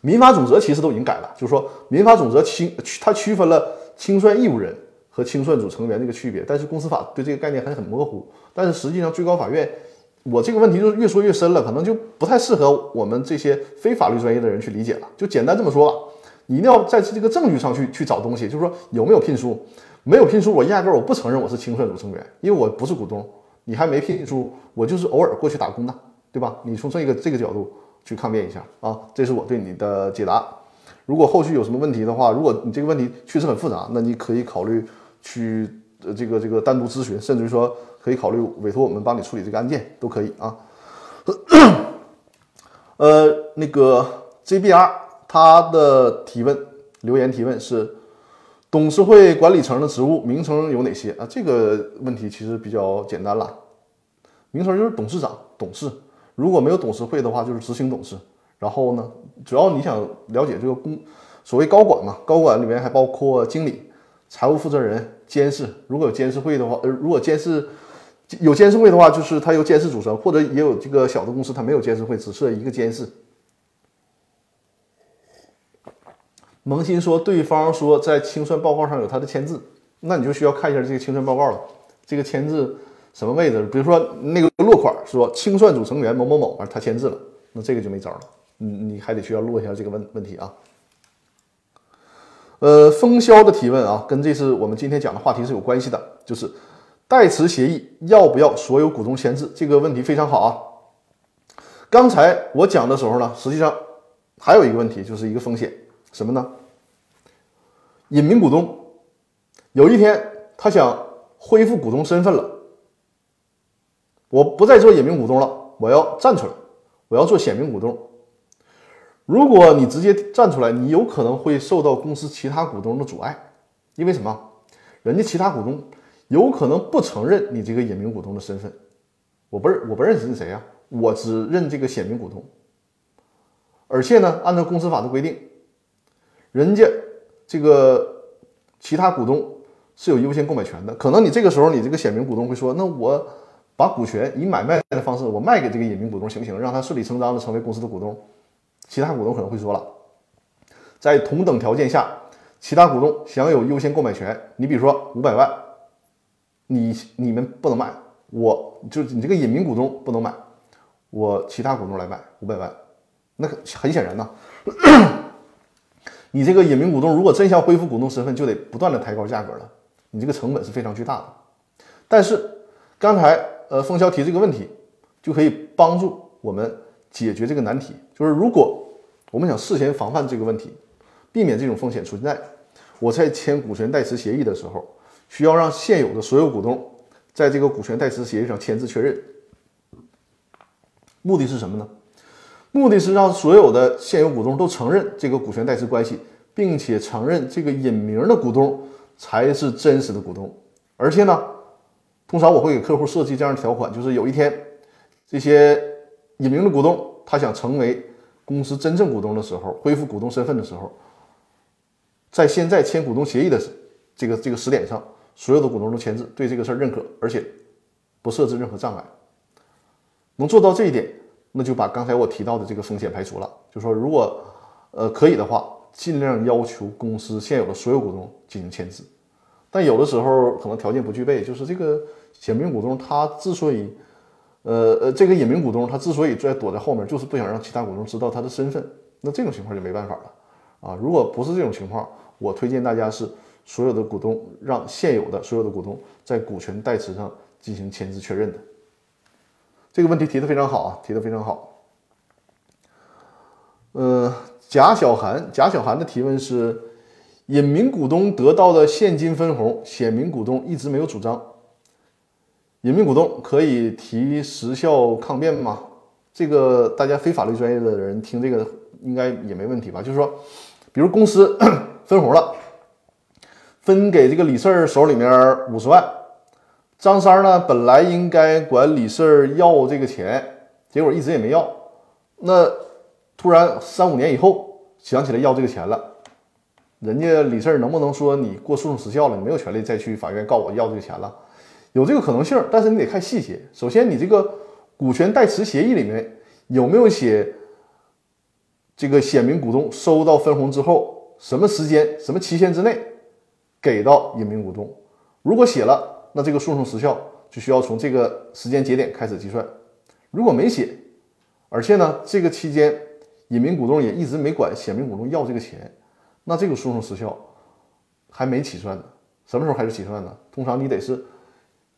民法总则其实都已经改了，就是说民法总则清它区分了清算义务人和清算组成员这个区别，但是公司法对这个概念还很模糊。但是实际上最高法院。我这个问题就是越说越深了，可能就不太适合我们这些非法律专业的人去理解了。就简单这么说吧，你一定要在这个证据上去去找东西，就是说有没有聘书，没有聘书，我压根儿我不承认我是清算组成员，因为我不是股东，你还没聘书，我就是偶尔过去打工的，对吧？你从这个这个角度去抗辩一下啊，这是我对你的解答。如果后续有什么问题的话，如果你这个问题确实很复杂，那你可以考虑去呃这个这个单独咨询，甚至于说。可以考虑委托我们帮你处理这个案件，都可以啊。*coughs* 呃，那个 JBR 他的提问留言提问是：董事会管理层的职务名称有哪些啊？这个问题其实比较简单了，名称就是董事长、董事。如果没有董事会的话，就是执行董事。然后呢，主要你想了解这个公所谓高管嘛？高管里面还包括经理、财务负责人、监事。如果有监事会的话，呃，如果监事。有监事会的话，就是它由监事组成，或者也有这个小的公司，它没有监事会，只设一个监事。萌新说，对方说在清算报告上有他的签字，那你就需要看一下这个清算报告了。这个签字什么位置？比如说那个落款说清算组成员某某某，而他签字了，那这个就没招了。你你还得需要落一下这个问问题啊。呃，风萧的提问啊，跟这次我们今天讲的话题是有关系的，就是。代持协议要不要所有股东签字？这个问题非常好啊。刚才我讲的时候呢，实际上还有一个问题，就是一个风险，什么呢？隐名股东有一天他想恢复股东身份了，我不再做隐名股东了，我要站出来，我要做显名股东。如果你直接站出来，你有可能会受到公司其他股东的阻碍，因为什么？人家其他股东。有可能不承认你这个隐名股东的身份，我不认我不认识你谁啊？我只认这个显名股东。而且呢，按照公司法的规定，人家这个其他股东是有优先购买权的。可能你这个时候你这个显名股东会说，那我把股权以买卖的方式我卖给这个隐名股东行不行？让他顺理成章的成为公司的股东。其他股东可能会说了，在同等条件下，其他股东享有优先购买权。你比如说五百万。你你们不能买，我就你这个隐名股东不能买，我其他股东来买五百万，那很显然呐，*coughs* 你这个隐名股东如果真想恢复股东身份，就得不断的抬高价格了，你这个成本是非常巨大的。但是刚才呃风萧提这个问题，就可以帮助我们解决这个难题，就是如果我们想事先防范这个问题，避免这种风险存在。我在签股权代持协议的时候，需要让现有的所有股东在这个股权代持协议上签字确认。目的是什么呢？目的是让所有的现有股东都承认这个股权代持关系，并且承认这个隐名的股东才是真实的股东。而且呢，通常我会给客户设计这样的条款，就是有一天这些隐名的股东他想成为公司真正股东的时候，恢复股东身份的时候，在现在签股东协议的这个这个时点上，所有的股东都签字，对这个事儿认可，而且不设置任何障碍。能做到这一点。那就把刚才我提到的这个风险排除了。就说如果呃可以的话，尽量要求公司现有的所有股东进行签字。但有的时候可能条件不具备，就是这个显名股东他之所以呃呃这个隐名股东他之所以在躲在后面，就是不想让其他股东知道他的身份。那这种情况就没办法了啊。如果不是这种情况，我推荐大家是所有的股东让现有的所有的股东在股权代持上进行签字确认的。这个问题提的非常好啊，提的非常好。呃，贾小涵，贾小涵的提问是：隐名股东得到的现金分红，显名股东一直没有主张，隐名股东可以提时效抗辩吗？这个大家非法律专业的人听这个应该也没问题吧？就是说，比如公司 *coughs* 分红了，分给这个李四手里面五十万。张三呢，本来应该管李四要这个钱，结果一直也没要。那突然三五年以后想起来要这个钱了，人家李四能不能说你过诉讼时效了，你没有权利再去法院告我要这个钱了？有这个可能性，但是你得看细节。首先，你这个股权代持协议里面有没有写这个显名股东收到分红之后什么时间、什么期限之内给到隐名股东？如果写了。那这个诉讼时效就需要从这个时间节点开始计算。如果没写，而且呢这个期间隐名股东也一直没管显名股东要这个钱，那这个诉讼时效还没起算呢。什么时候开始起算呢？通常你得是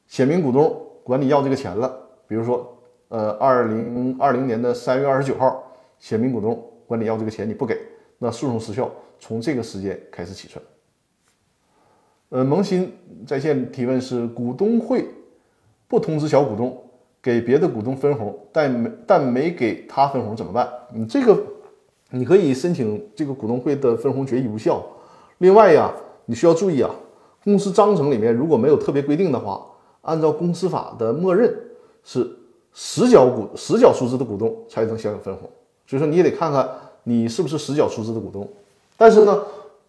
显名股东管你要这个钱了，比如说呃二零二零年的三月二十九号，显名股东管你要这个钱你不给，那诉讼时效从这个时间开始起算。呃，萌新在线提问是：股东会不通知小股东给别的股东分红，但没但没给他分红怎么办？你这个你可以申请这个股东会的分红决议无效。另外呀，你需要注意啊，公司章程里面如果没有特别规定的话，按照公司法的默认是实缴股实缴出资的股东才能享有分红。所以说你也得看看你是不是实缴出资的股东。但是呢，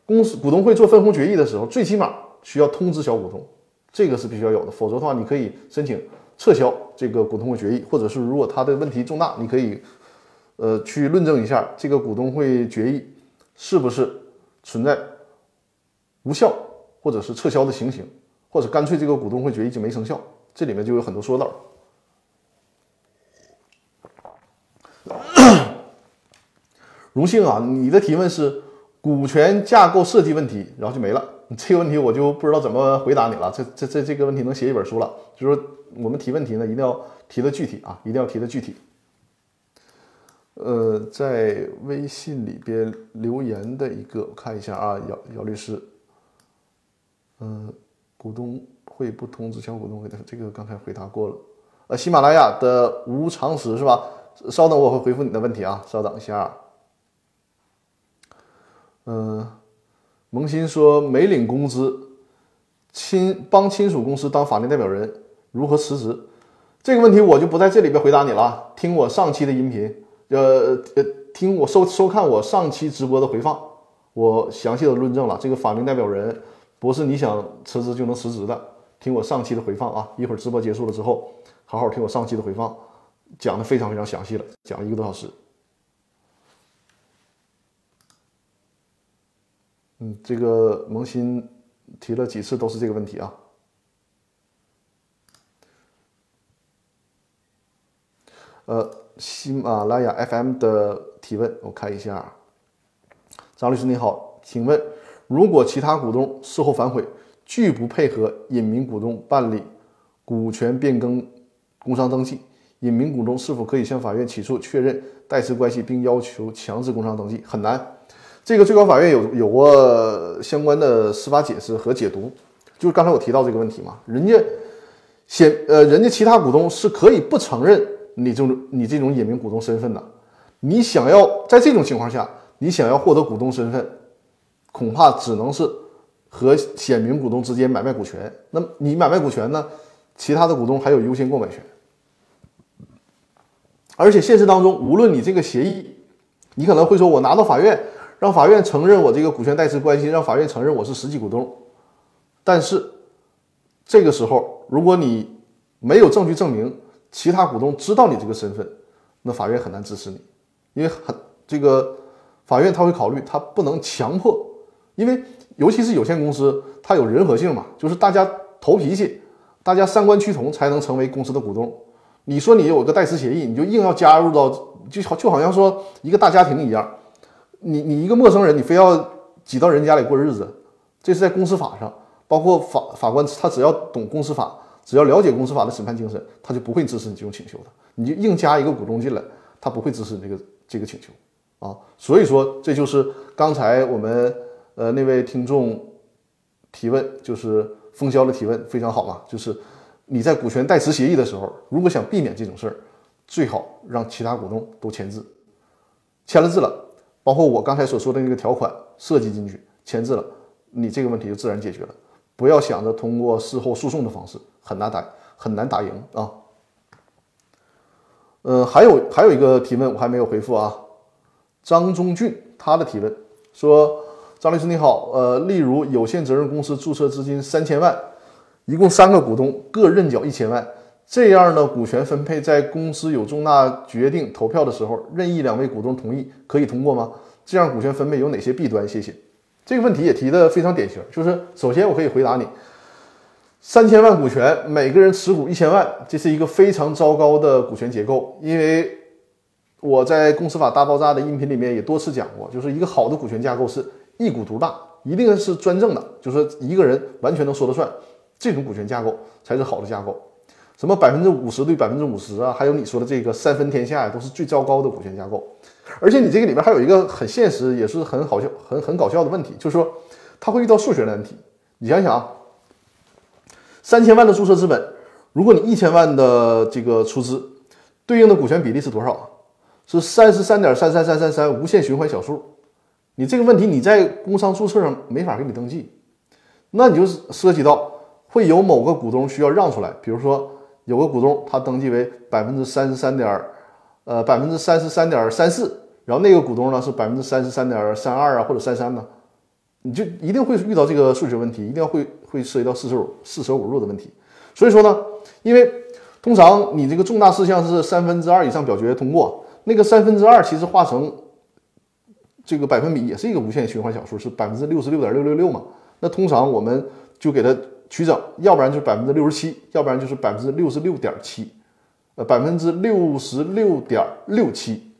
公司股东会做分红决议的时候，最起码。需要通知小股东，这个是必须要有的，否则的话，你可以申请撤销这个股东会决议，或者是如果他的问题重大，你可以呃去论证一下这个股东会决议是不是存在无效或者是撤销的情形，或者干脆这个股东会决议就没生效，这里面就有很多说道。荣幸啊，你的提问是股权架构设计问题，然后就没了。这个问题我就不知道怎么回答你了。这这这这个问题能写一本书了。就是说我们提问题呢，一定要提的具体啊，一定要提的具体。呃，在微信里边留言的一个，我看一下啊，姚姚律师。嗯，股东会不通知小股东会的，这个刚才回答过了。呃，喜马拉雅的无常识是吧？稍等，我会回复你的问题啊，稍等一下。嗯。萌新说没领工资，亲帮亲属公司当法定代表人如何辞职？这个问题我就不在这里边回答你了。听我上期的音频，呃呃，听我收收看我上期直播的回放，我详细的论证了这个法定代表人不是你想辞职就能辞职的。听我上期的回放啊，一会儿直播结束了之后，好好听我上期的回放，讲的非常非常详细了，讲了一个多小时。嗯，这个萌新提了几次都是这个问题啊。呃，喜马拉雅 FM 的提问，我看一下。张律师你好，请问，如果其他股东事后反悔，拒不配合隐名股东办理股权变更工商登记，隐名股东是否可以向法院起诉确认代持关系，并要求强制工商登记？很难。这个最高法院有有过相关的司法解释和解读，就是刚才我提到这个问题嘛，人家显呃，人家其他股东是可以不承认你这种你这种隐名股东身份的。你想要在这种情况下，你想要获得股东身份，恐怕只能是和显名股东之间买卖股权。那么你买卖股权呢？其他的股东还有优先购买权。而且现实当中，无论你这个协议，你可能会说，我拿到法院。让法院承认我这个股权代持关系，让法院承认我是实际股东。但是这个时候，如果你没有证据证明其他股东知道你这个身份，那法院很难支持你，因为很这个法院他会考虑，他不能强迫，因为尤其是有限公司，它有人和性嘛，就是大家投脾气，大家三观趋同才能成为公司的股东。你说你有个代持协议，你就硬要加入到，就好就好像说一个大家庭一样。你你一个陌生人，你非要挤到人家里过日子，这是在公司法上，包括法法官他只要懂公司法，只要了解公司法的审判精神，他就不会支持你这种请求的。你就硬加一个股东进来，他不会支持你这个这个请求啊。所以说，这就是刚才我们呃那位听众提问，就是风萧的提问非常好嘛，就是你在股权代持协议的时候，如果想避免这种事儿，最好让其他股东都签字，签了字了。包括我刚才所说的那个条款设计进去签字了，你这个问题就自然解决了。不要想着通过事后诉讼的方式，很难打很难打赢啊。呃，还有还有一个提问我还没有回复啊，张忠俊他的提问说：张律师你好，呃，例如有限责任公司注册资金三千万，一共三个股东各认缴一千万。这样的股权分配在公司有重大决定投票的时候，任意两位股东同意可以通过吗？这样股权分配有哪些弊端？谢谢。这个问题也提的非常典型，就是首先我可以回答你，三千万股权，每个人持股一千万，这是一个非常糟糕的股权结构。因为我在公司法大爆炸的音频里面也多次讲过，就是一个好的股权架构是一股独大，一定是专政的，就是一个人完全能说了算，这种股权架构才是好的架构。什么百分之五十对百分之五十啊，还有你说的这个三分天下呀，都是最糟糕的股权架构。而且你这个里面还有一个很现实，也是很好笑、很很搞笑的问题，就是说它会遇到数学难题。你想想啊，三千万的注册资本，如果你一千万的这个出资，对应的股权比例是多少啊？是三十三点三三三三三无限循环小数。你这个问题你在工商注册上没法给你登记，那你就是涉及到会有某个股东需要让出来，比如说。有个股东，他登记为百分之三十三点，呃，百分之三十三点三四，然后那个股东呢是百分之三十三点三二啊，或者三三呢，你就一定会遇到这个数学问题，一定要会会涉及到四舍五四舍五入的问题。所以说呢，因为通常你这个重大事项是三分之二以上表决通过，那个三分之二其实化成这个百分比也是一个无限循环小数，是百分之六十六点六六六嘛。那通常我们就给它。取整，要不然就是百分之六十七，要不然就是百分之六十六点七，呃，百分之六十六点六七。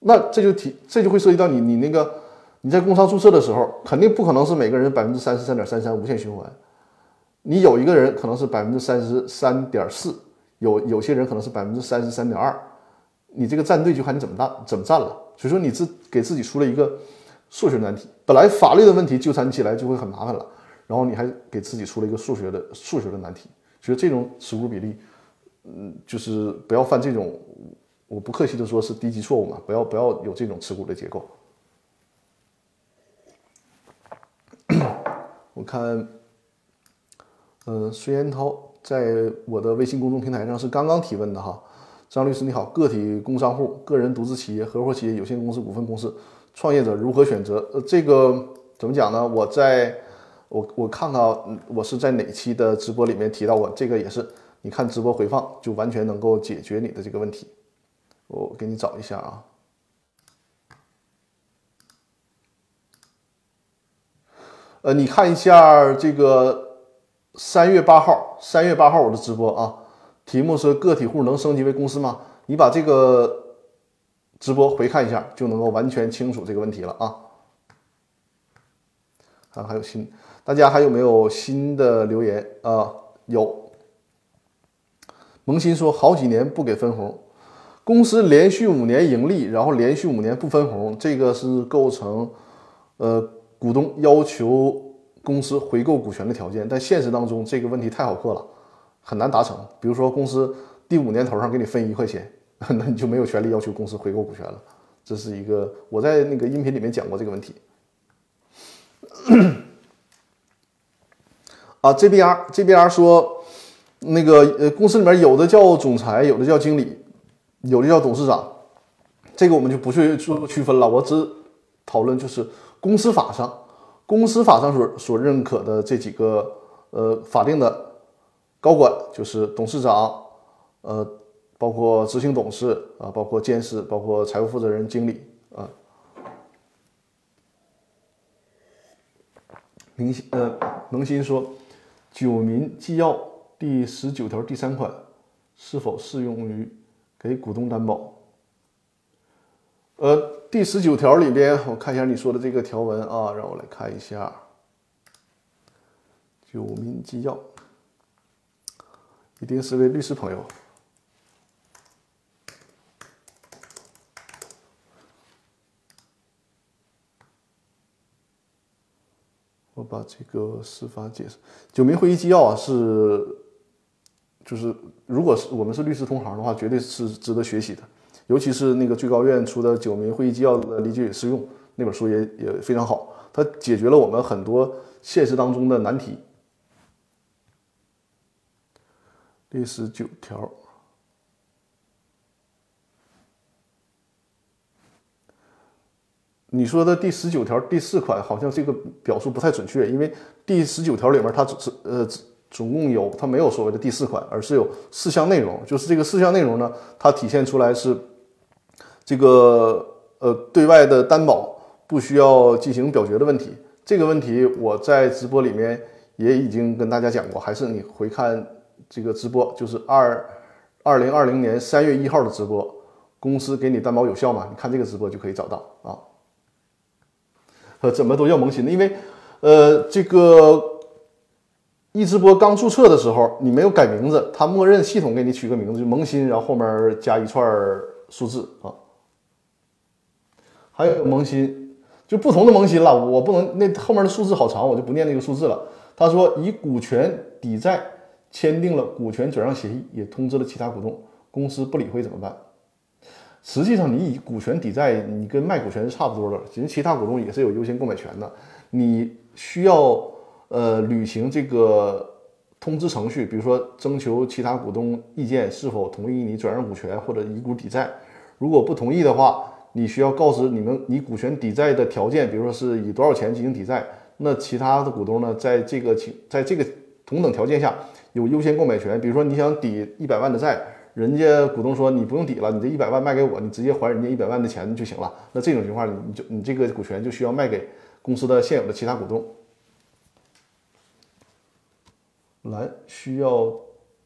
那这就提，这就会涉及到你，你那个你在工商注册的时候，肯定不可能是每个人百分之三十三点三三无限循环。你有一个人可能是百分之三十三点四，有有些人可能是百分之三十三点二，你这个站队就看你怎么站怎么站了。所以说你自给自己出了一个数学难题，本来法律的问题纠缠起来就会很麻烦了。然后你还给自己出了一个数学的数学的难题，所以这种持股比例，嗯，就是不要犯这种，我不客气的说是低级错误嘛，不要不要有这种持股的结构。*coughs* 我看，嗯，孙延涛在我的微信公众平台上是刚刚提问的哈，张律师你好，个体工商户、个人独资企业、合伙企业、有限公司、股份公司、创业者如何选择？呃，这个怎么讲呢？我在。我我看看，我是在哪期的直播里面提到过这个，也是你看直播回放就完全能够解决你的这个问题。我给你找一下啊，呃，你看一下这个三月八号，三月八号我的直播啊，题目是个体户能升级为公司吗？你把这个直播回看一下，就能够完全清楚这个问题了啊。看还有新。大家还有没有新的留言啊？有，萌新说好几年不给分红，公司连续五年盈利，然后连续五年不分红，这个是构成呃股东要求公司回购股权的条件。但现实当中这个问题太好破了，很难达成。比如说公司第五年头上给你分一块钱，*laughs* 那你就没有权利要求公司回购股权了。这是一个我在那个音频里面讲过这个问题。啊，JBR JBR 说，那个呃，公司里面有的叫总裁，有的叫经理，有的叫董事长，这个我们就不去做区分了。我只讨论就是公司法上，公司法上所所认可的这几个呃法定的高管，就是董事长，呃，包括执行董事啊，包括监事，包括财务负责人、经理啊。明星呃，萌新说。九民纪要第十九条第三款是否适用于给股东担保？呃，第十九条里边，我看一下你说的这个条文啊，让我来看一下。九民纪要，一定是位律师朋友。把这个司法解释九民会议纪要啊，是就是如果是我们是律师同行的话，绝对是值得学习的。尤其是那个最高院出的九民会议纪要的理解与适用那本书也也非常好，它解决了我们很多现实当中的难题。第十九条。你说的第十九条第四款好像这个表述不太准确，因为第十九条里面它只是呃总共有它没有所谓的第四款，而是有四项内容，就是这个四项内容呢，它体现出来是这个呃对外的担保不需要进行表决的问题。这个问题我在直播里面也已经跟大家讲过，还是你回看这个直播，就是二二零二零年三月一号的直播，公司给你担保有效吗？你看这个直播就可以找到啊。呃，怎么都叫萌新的，因为，呃，这个一直播刚注册的时候，你没有改名字，它默认系统给你取个名字就萌新，然后后面加一串数字啊。还有萌新，就不同的萌新了，我不能那后面的数字好长，我就不念那个数字了。他说以股权抵债签订了股权转让协议，也通知了其他股东，公司不理会怎么办？实际上，你以股权抵债，你跟卖股权是差不多的。其实其他股东也是有优先购买权的。你需要呃履行这个通知程序，比如说征求其他股东意见，是否同意你转让股权或者以股抵债。如果不同意的话，你需要告知你们你股权抵债的条件，比如说是以多少钱进行抵债。那其他的股东呢，在这个情在这个同等条件下有优先购买权。比如说你想抵一百万的债。人家股东说你不用抵了，你这一百万卖给我，你直接还人家一百万的钱就行了。那这种情况，你就你这个股权就需要卖给公司的现有的其他股东。蓝需要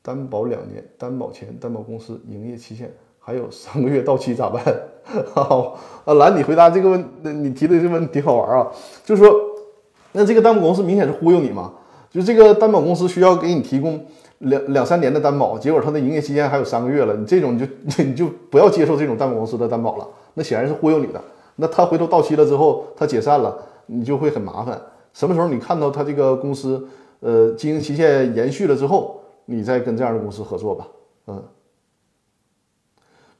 担保两年，担保前担保公司营业期限还有三个月到期咋办？好，啊蓝，你回答这个问，你提的这个问题挺好玩啊，就是说，那这个担保公司明显是忽悠你嘛？就这个担保公司需要给你提供。两两三年的担保，结果他的营业期间还有三个月了，你这种你就 *laughs* 你就不要接受这种担保公司的担保了，那显然是忽悠你的。那他回头到期了之后，他解散了，你就会很麻烦。什么时候你看到他这个公司呃经营期限延续了之后，你再跟这样的公司合作吧。嗯，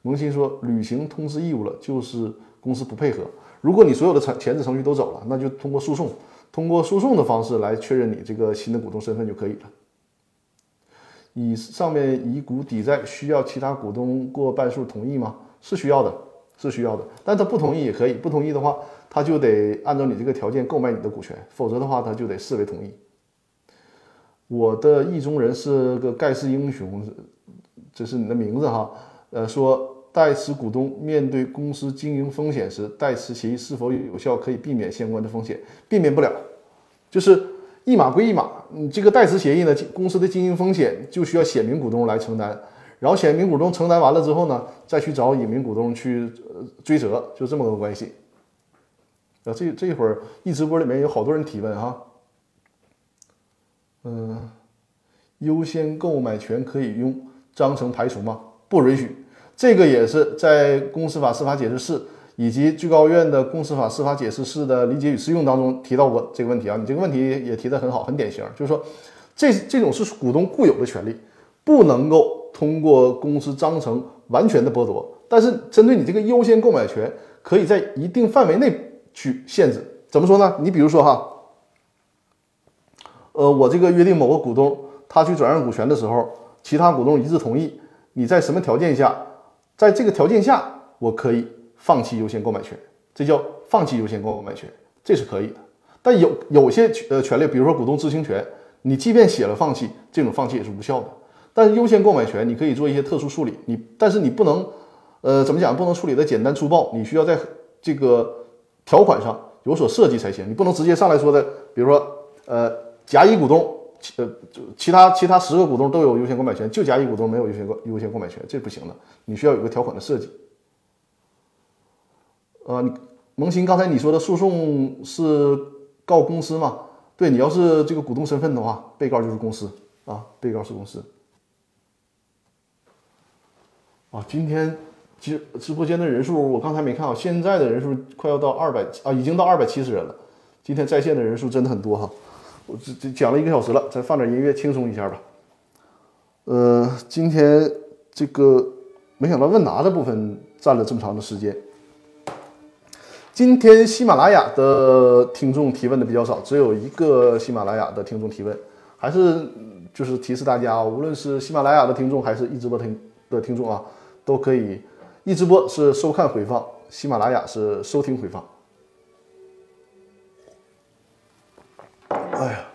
萌新说履行通知义务了，就是公司不配合。如果你所有的程前置程序都走了，那就通过诉讼，通过诉讼的方式来确认你这个新的股东身份就可以了。以上面以股抵债需要其他股东过半数同意吗？是需要的，是需要的。但他不同意也可以，不同意的话，他就得按照你这个条件购买你的股权，否则的话，他就得视为同意。我的意中人是个盖世英雄，这是你的名字哈。呃，说代持股东面对公司经营风险时，代持协议是否有效，可以避免相关的风险，避免不了，就是。一码归一码，你这个代持协议呢，公司的经营风险就需要显名股东来承担，然后显名股东承担完了之后呢，再去找隐名股东去追责，就这么个关系。啊，这这会儿一直播里面有好多人提问哈，嗯，优先购买权可以用章程排除吗？不允许。这个也是在公司法司法解释四以及最高院的公司法司法解释四的理解与适用当中提到过这个问题啊。你这个问题也提得很好，很典型，就是说这这种是股东固有的权利，不能够通过公司章程完全的剥夺。但是针对你这个优先购买权，可以在一定范围内去限制。怎么说呢？你比如说哈。呃，我这个约定某个股东，他去转让股权的时候，其他股东一致同意，你在什么条件下，在这个条件下，我可以放弃优先购买权，这叫放弃优先购买权，这是可以的。但有有些呃权利，比如说股东知情权，你即便写了放弃，这种放弃也是无效的。但是优先购买权，你可以做一些特殊处理，你但是你不能，呃，怎么讲？不能处理的简单粗暴，你需要在这个条款上有所设计才行。你不能直接上来说的，比如说，呃。甲乙股东，呃，就其他其他十个股东都有优先购买权，就甲乙股东没有优先购优先购买权，这不行的。你需要有个条款的设计。呃，萌新，刚才你说的诉讼是告公司吗？对，你要是这个股东身份的话，被告就是公司啊，被告是公司。啊，今天直直播间的人数我刚才没看啊，现在的人数快要到二百啊，已经到二百七十人了。今天在线的人数真的很多哈。我这这讲了一个小时了，再放点音乐轻松一下吧。呃，今天这个没想到问答的部分占了这么长的时间。今天喜马拉雅的听众提问的比较少，只有一个喜马拉雅的听众提问，还是就是提示大家，无论是喜马拉雅的听众还是一直播听的听众啊，都可以一直播是收看回放，喜马拉雅是收听回放。哎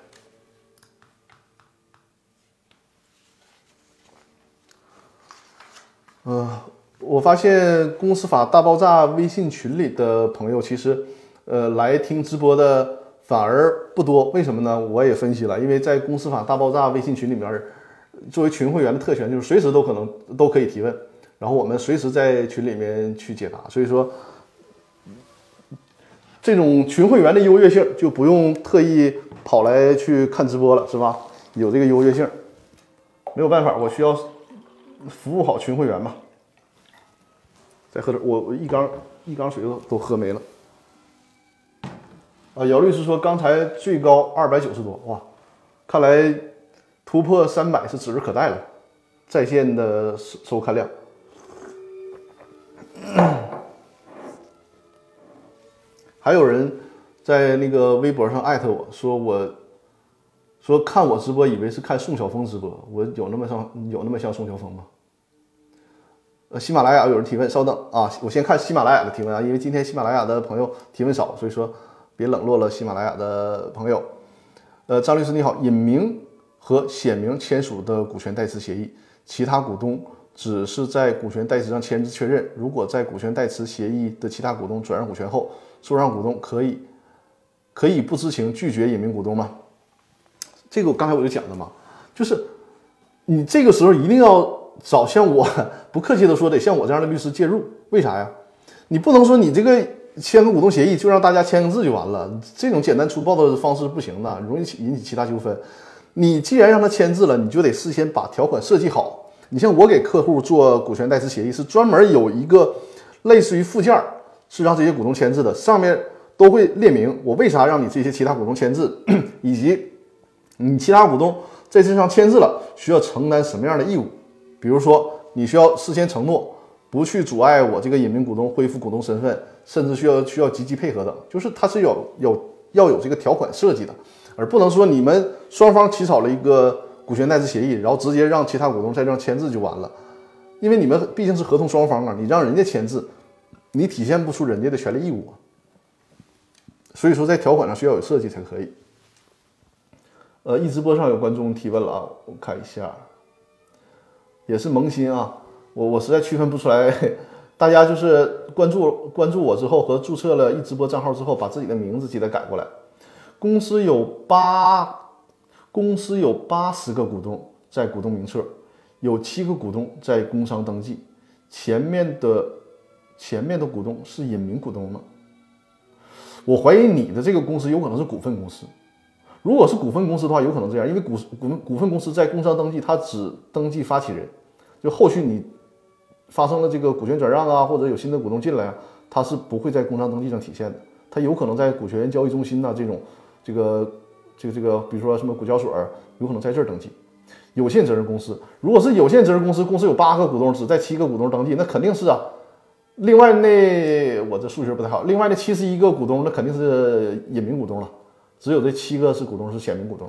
呀，我发现公司法大爆炸微信群里的朋友，其实，呃，来听直播的反而不多。为什么呢？我也分析了，因为在公司法大爆炸微信群里面，作为群会员的特权就是随时都可能都可以提问，然后我们随时在群里面去解答。所以说，这种群会员的优越性就不用特意。跑来去看直播了是吧？有这个优越性，没有办法，我需要服务好群会员嘛。再喝点，我我一缸一缸水都都喝没了。啊，姚律师说刚才最高二百九十多，哇，看来突破三百是指日可待了。在线的收收看量，*coughs* 还有人。在那个微博上艾特我说，我说看我直播以为是看宋晓峰直播，我有那么像有那么像宋晓峰吗？喜马拉雅有人提问，稍等啊，我先看喜马拉雅的提问啊，因为今天喜马拉雅的朋友提问少，所以说别冷落了喜马拉雅的朋友。呃，张律师你好，隐名和显名签署的股权代持协议，其他股东只是在股权代持上签字确认，如果在股权代持协议的其他股东转让股权后，受让股东可以。可以不知情拒绝隐名股东吗？这个我刚才我就讲了嘛，就是你这个时候一定要找像我不客气的说，得像我这样的律师介入。为啥呀？你不能说你这个签个股东协议就让大家签个字就完了，这种简单粗暴的方式不行的，容易引起其他纠纷。你既然让他签字了，你就得事先把条款设计好。你像我给客户做股权代持协议，是专门有一个类似于附件，是让这些股东签字的，上面。都会列明我为啥让你这些其他股东签字，以及你其他股东在这上签字了需要承担什么样的义务。比如说，你需要事先承诺不去阻碍我这个隐名股东恢复股东身份，甚至需要需要积极配合等。就是它是有有要有这个条款设计的，而不能说你们双方起草了一个股权代持协议，然后直接让其他股东在这上签字就完了。因为你们毕竟是合同双方啊，你让人家签字，你体现不出人家的权利义务。所以说，在条款上需要有设计才可以。呃，一直播上有观众提问了啊，我看一下，也是萌新啊，我我实在区分不出来，*laughs* 大家就是关注关注我之后和注册了一直播账号之后，把自己的名字记得改过来。公司有八，公司有八十个股东在股东名册，有七个股东在工商登记，前面的前面的股东是隐名股东吗？我怀疑你的这个公司有可能是股份公司，如果是股份公司的话，有可能这样，因为股股股份公司在工商登记，它只登记发起人，就后续你发生了这个股权转让啊，或者有新的股东进来啊，它是不会在工商登记上体现的，它有可能在股权交易中心呐这种这个这个这个，比如说什么股交所，有可能在这儿登记。有限责任公司，如果是有限责任公司，公司有八个股东，只在七个股东登记，那肯定是啊。另外那我这数学不太好，另外那七十一个股东，那肯定是隐名股东了，只有这七个是股东是显名股东。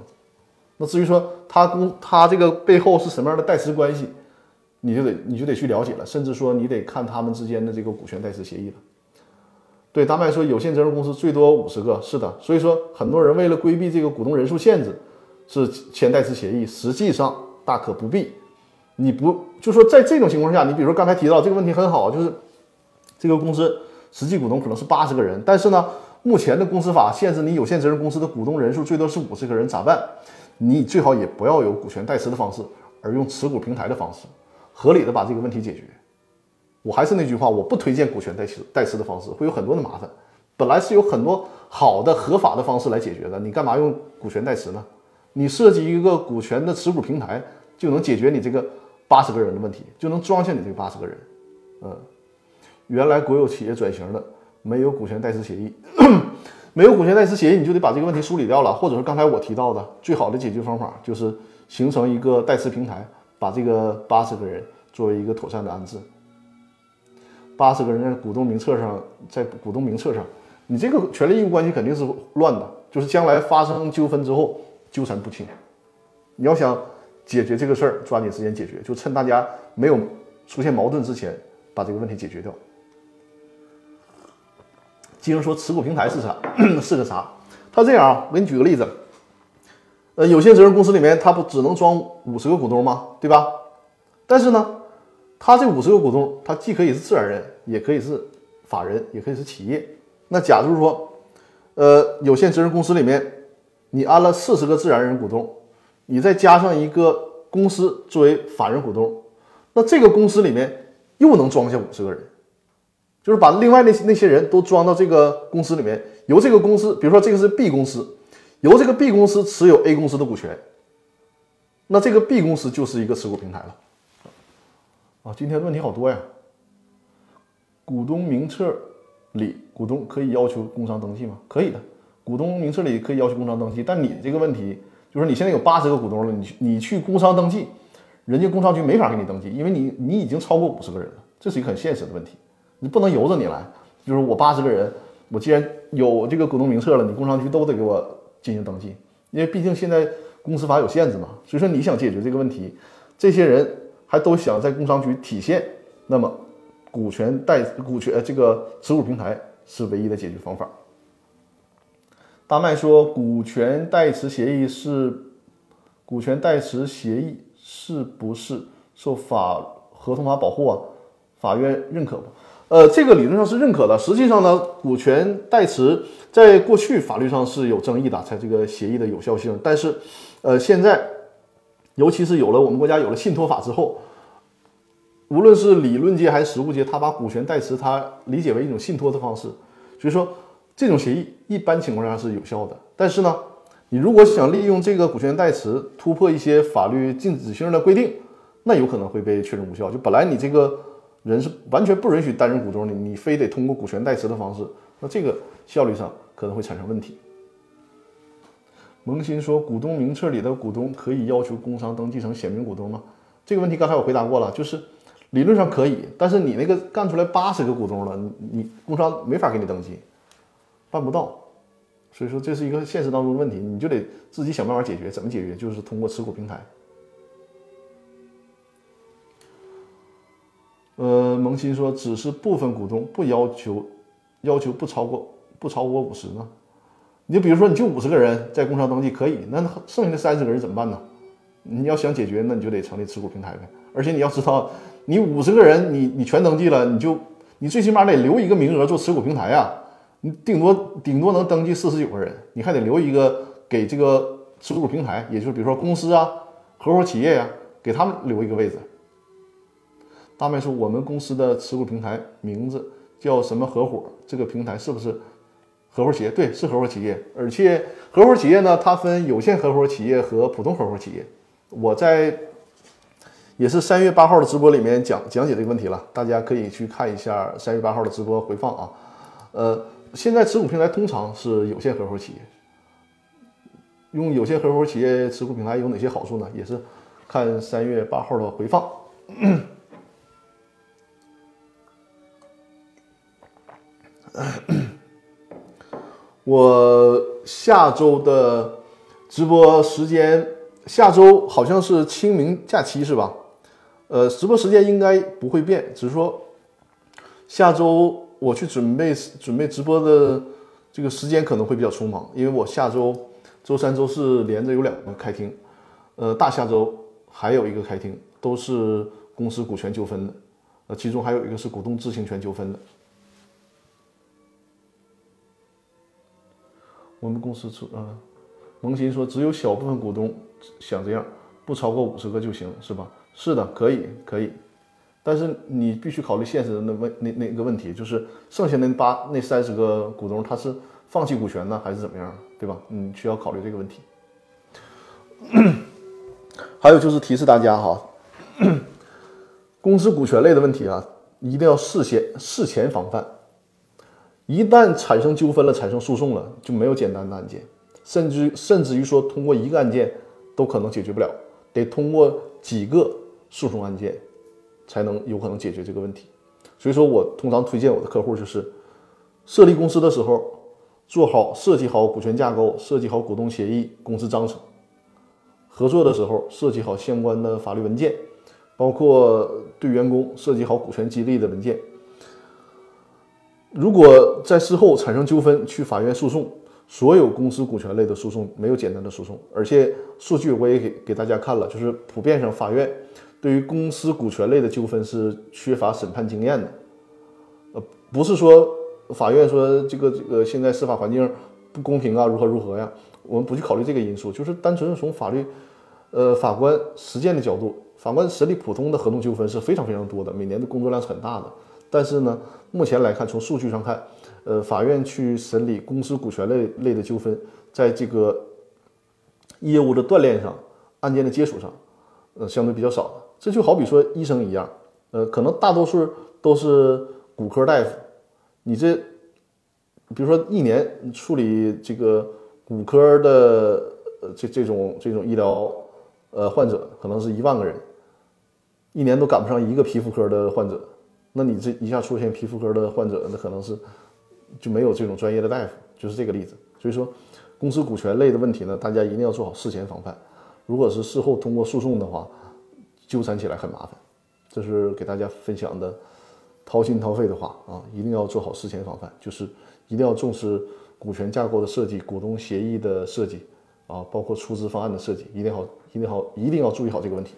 那至于说他公他这个背后是什么样的代持关系，你就得你就得去了解了，甚至说你得看他们之间的这个股权代持协议了。对，大麦说有限责任公司最多五十个，是的，所以说很多人为了规避这个股东人数限制，是签代持协议，实际上大可不必。你不就说在这种情况下，你比如说刚才提到这个问题很好，就是。这个公司实际股东可能是八十个人，但是呢，目前的公司法限制你有限责任公司的股东人数最多是五十个人，咋办？你最好也不要有股权代持的方式，而用持股平台的方式，合理的把这个问题解决。我还是那句话，我不推荐股权代持代持的方式，会有很多的麻烦。本来是有很多好的合法的方式来解决的，你干嘛用股权代持呢？你设计一个股权的持股平台，就能解决你这个八十个人的问题，就能装下你这八十个人，嗯。原来国有企业转型的没有股权代持协议，*clears throat* 没有股权代持协议，你就得把这个问题梳理掉了，或者是刚才我提到的最好的解决方法就是形成一个代持平台，把这个八十个人作为一个妥善的安置。八十个人在股东名册上，在股东名册上，你这个权利义务关系肯定是乱的，就是将来发生纠纷之后纠缠不清。你要想解决这个事儿，抓紧时间解决，就趁大家没有出现矛盾之前把这个问题解决掉。金说持股平台是啥？*clears throat* 是个啥？他这样啊，我给你举个例子。呃，有限责任公司里面，他不只能装五十个股东吗？对吧？但是呢，他这五十个股东，他既可以是自然人，也可以是法人，也可以是企业。那假如说，呃，有限责任公司里面，你安了四十个自然人股东，你再加上一个公司作为法人股东，那这个公司里面又能装下五十个人。就是把另外那那些人都装到这个公司里面，由这个公司，比如说这个是 B 公司，由这个 B 公司持有 A 公司的股权，那这个 B 公司就是一个持股平台了。啊，今天问题好多呀。股东名册里股东可以要求工商登记吗？可以的，股东名册里可以要求工商登记，但你这个问题就是你现在有八十个股东了，你去你去工商登记，人家工商局没法给你登记，因为你你已经超过五十个人了，这是一个很现实的问题。你不能由着你来，就是我八十个人，我既然有这个股东名册了，你工商局都得给我进行登记，因为毕竟现在公司法有限制嘛。所以说你想解决这个问题，这些人还都想在工商局体现，那么股权代股权这个持股平台是唯一的解决方法。大麦说，股权代持协议是股权代持协议是不是受法合同法保护啊？法院认可不？呃，这个理论上是认可的。实际上呢，股权代持在过去法律上是有争议的，在这个协议的有效性。但是，呃，现在，尤其是有了我们国家有了信托法之后，无论是理论界还是实务界，他把股权代持他理解为一种信托的方式。所以说，这种协议一般情况下是有效的。但是呢，你如果想利用这个股权代持突破一些法律禁止性的规定，那有可能会被确认无效。就本来你这个。人是完全不允许担任股东的，你非得通过股权代持的方式，那这个效率上可能会产生问题。萌新说，股东名册里的股东可以要求工商登记成显名股东吗？这个问题刚才我回答过了，就是理论上可以，但是你那个干出来八十个股东了，你你工商没法给你登记，办不到。所以说这是一个现实当中的问题，你就得自己想办法解决。怎么解决？就是通过持股平台。呃，萌新说，只是部分股东不要求，要求不超过不超过五十呢？你就比如说，你就五十个人在工商登记可以，那剩下的三十个人怎么办呢？你要想解决，那你就得成立持股平台呗。而且你要知道，你五十个人，你你全登记了，你就你最起码得留一个名额做持股平台啊。你顶多顶多能登记四十九个人，你还得留一个给这个持股平台，也就是比如说公司啊、合伙企业呀，给他们留一个位置。大麦说：“我们公司的持股平台名字叫什么合伙？这个平台是不是合伙企业？对，是合伙企业。而且合伙企业呢，它分有限合伙企业和普通合伙企业。我在也是三月八号的直播里面讲讲解这个问题了，大家可以去看一下三月八号的直播回放啊。呃，现在持股平台通常是有限合伙企业，用有限合伙企业持股平台有哪些好处呢？也是看三月八号的回放。*clears throat* *coughs* 我下周的直播时间，下周好像是清明假期是吧？呃，直播时间应该不会变，只是说下周我去准备准备直播的这个时间可能会比较匆忙，因为我下周周三、周四连着有两个开庭，呃，大下周还有一个开庭，都是公司股权纠纷的，呃，其中还有一个是股东知情权纠纷的。我们公司出啊，萌新说只有小部分股东想这样，不超过五十个就行，是吧？是的，可以可以，但是你必须考虑现实的那问那那个问题，就是剩下那八那三十个股东他是放弃股权呢，还是怎么样，对吧？你需要考虑这个问题。*coughs* 还有就是提示大家哈，*coughs* 公司股权类的问题啊，一定要事先事前防范。一旦产生纠纷了，产生诉讼了，就没有简单的案件，甚至甚至于说通过一个案件都可能解决不了，得通过几个诉讼案件才能有可能解决这个问题。所以说我通常推荐我的客户就是设立公司的时候做好设计好股权架构，设计好股东协议、公司章程；合作的时候设计好相关的法律文件，包括对员工设计好股权激励的文件。如果在事后产生纠纷，去法院诉讼，所有公司股权类的诉讼没有简单的诉讼，而且数据我也给给大家看了，就是普遍上法院对于公司股权类的纠纷是缺乏审判经验的。呃，不是说法院说这个这个现在司法环境不公平啊，如何如何呀？我们不去考虑这个因素，就是单纯从法律，呃，法官实践的角度，法官审理普通的合同纠纷是非常非常多的，每年的工作量是很大的。但是呢，目前来看，从数据上看，呃，法院去审理公司股权类类的纠纷，在这个业务的锻炼上、案件的接触上，呃，相对比较少。这就好比说医生一样，呃，可能大多数都是骨科大夫，你这，比如说一年处理这个骨科的呃这这种这种医疗呃患者，可能是一万个人，一年都赶不上一个皮肤科的患者。那你这一下出现皮肤科的患者，那可能是就没有这种专业的大夫，就是这个例子。所以说，公司股权类的问题呢，大家一定要做好事前防范。如果是事后通过诉讼的话，纠缠起来很麻烦。这是给大家分享的掏心掏肺的话啊，一定要做好事前防范，就是一定要重视股权架构的设计、股东协议的设计啊，包括出资方案的设计，一定好，一定好，一定要注意好这个问题。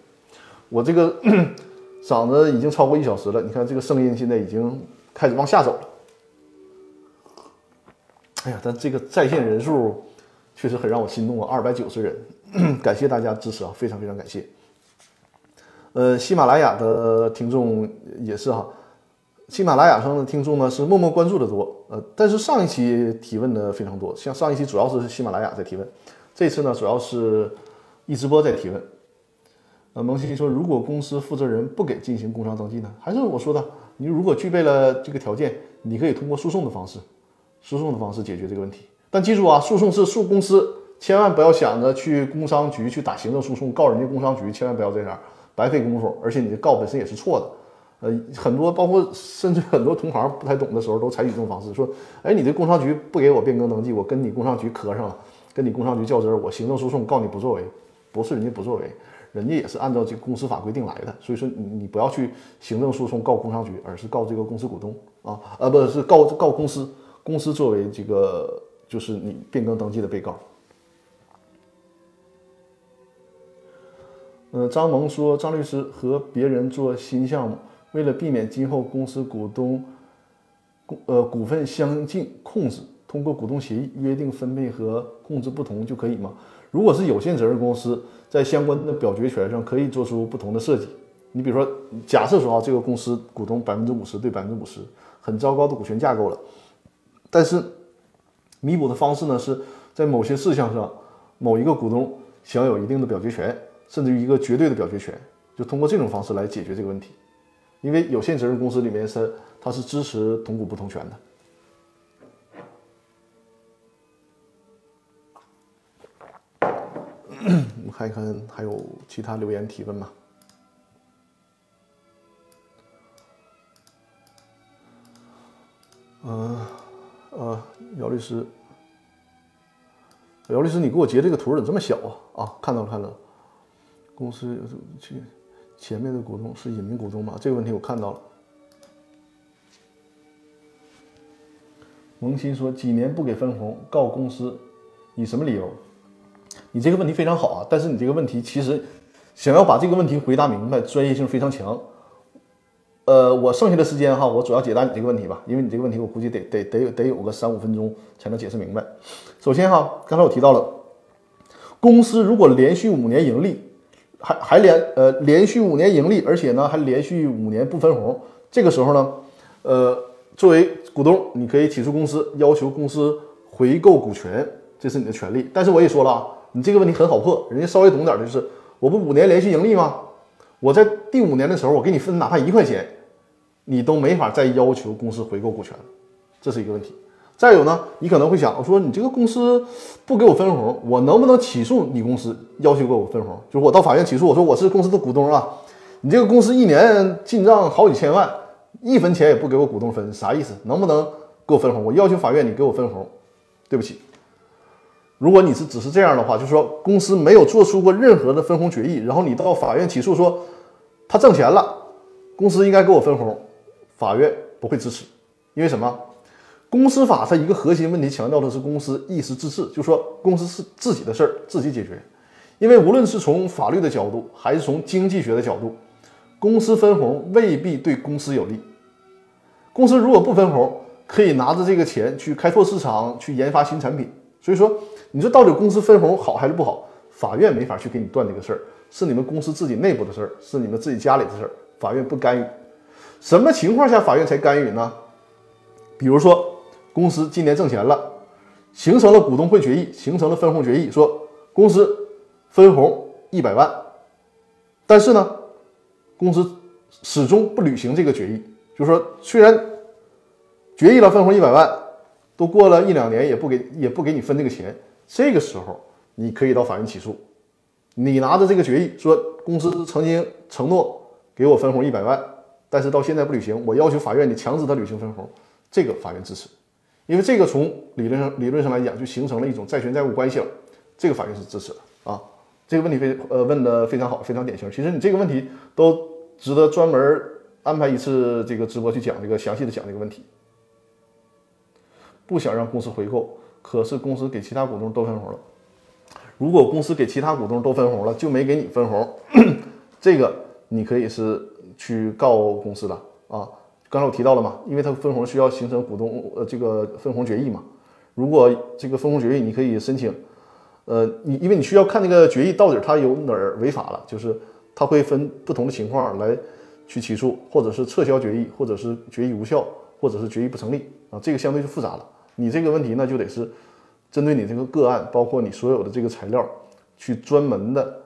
我这个。嗓子已经超过一小时了，你看这个声音现在已经开始往下走了。哎呀，但这个在线人数确实很让我心动啊，二百九十人，感谢大家支持啊，非常非常感谢。呃，喜马拉雅的听众也是哈，喜马拉雅上的听众呢是默默关注的多，呃，但是上一期提问的非常多，像上一期主要是喜马拉雅在提问，这次呢主要是一直播在提问。呃，萌新说，如果公司负责人不给进行工商登记呢？还是我说的，你如果具备了这个条件，你可以通过诉讼的方式，诉讼的方式解决这个问题。但记住啊，诉讼是诉公司，千万不要想着去工商局去打行政诉讼，告人家工商局，千万不要这样，白费功夫。而且你的告本身也是错的。呃，很多包括甚至很多同行不太懂的时候，都采取这种方式，说，哎，你这工商局不给我变更登记，我跟你工商局磕上了，跟你工商局较真儿，我行政诉讼告你不作为，不是人家不作为。人家也是按照这个公司法规定来的，所以说你你不要去行政诉讼告工商局，而是告这个公司股东啊，呃，不是告告公司，公司作为这个就是你变更登记的被告。呃，张萌说，张律师和别人做新项目，为了避免今后公司股东股呃股份相近控制，通过股东协议约定分配和控制不同就可以吗？如果是有限责任公司，在相关的表决权上可以做出不同的设计。你比如说，假设说啊，这个公司股东百分之五十对百分之五十，很糟糕的股权架构了。但是弥补的方式呢，是在某些事项上，某一个股东享有一定的表决权，甚至于一个绝对的表决权。就通过这种方式来解决这个问题。因为有限责任公司里面是它是支持同股不同权的。我们看一看还有其他留言提问吗？嗯，呃，姚律师，姚律师，你给我截这个图怎么这么小啊？啊，看到了，看到了。公司去前面的股东是隐名股东吗？这个问题我看到了。萌新说几年不给分红，告公司，以什么理由？你这个问题非常好啊，但是你这个问题其实想要把这个问题回答明白，专业性非常强。呃，我剩下的时间哈，我主要解答你这个问题吧，因为你这个问题我估计得得得得有个三五分钟才能解释明白。首先哈，刚才我提到了，公司如果连续五年盈利，还还连呃连续五年盈利，而且呢还连续五年不分红，这个时候呢，呃，作为股东，你可以起诉公司，要求公司回购股权，这是你的权利。但是我也说了啊，你这个问题很好破，人家稍微懂点的就是，我不五年连续盈利吗？我在第五年的时候，我给你分哪怕一块钱。你都没法再要求公司回购股权，这是一个问题。再有呢，你可能会想，我说你这个公司不给我分红，我能不能起诉你公司要求给我分红？就是我到法院起诉，我说我是公司的股东啊，你这个公司一年进账好几千万，一分钱也不给我股东分，啥意思？能不能给我分红？我要求法院你给我分红。对不起，如果你是只是这样的话，就是说公司没有做出过任何的分红决议，然后你到法院起诉说他挣钱了，公司应该给我分红。法院不会支持，因为什么？公司法它一个核心问题强调的是公司一时自治，就说公司是自己的事儿自己解决。因为无论是从法律的角度，还是从经济学的角度，公司分红未必对公司有利。公司如果不分红，可以拿着这个钱去开拓市场，去研发新产品。所以说，你说到底公司分红好还是不好？法院没法去给你断这个事儿，是你们公司自己内部的事儿，是你们自己家里的事儿，法院不干预。什么情况下法院才干预呢？比如说，公司今年挣钱了，形成了股东会决议，形成了分红决议，说公司分红一百万，但是呢，公司始终不履行这个决议，就是说，虽然决议了分红一百万，都过了一两年也不给也不给你分这个钱，这个时候你可以到法院起诉，你拿着这个决议说公司曾经承诺给我分红一百万。但是到现在不履行，我要求法院你强制他履行分红，这个法院支持，因为这个从理论上理论上来讲就形成了一种债权债务关系了，这个法院是支持的啊。这个问题非呃问的非常好，非常典型。其实你这个问题都值得专门安排一次这个直播去讲这个详细的讲这个问题。不想让公司回购，可是公司给其他股东都分红了。如果公司给其他股东都分红了，就没给你分红，*clears throat* 这个你可以是。去告公司的啊，刚才我提到了嘛，因为它分红需要形成股东呃这个分红决议嘛。如果这个分红决议你可以申请，呃，你因为你需要看那个决议到底它有哪儿违法了，就是它会分不同的情况来去起诉，或者是撤销决议，或者是决议无效，或者是决议不成立啊，这个相对就复杂了。你这个问题呢就得是针对你这个个案，包括你所有的这个材料，去专门的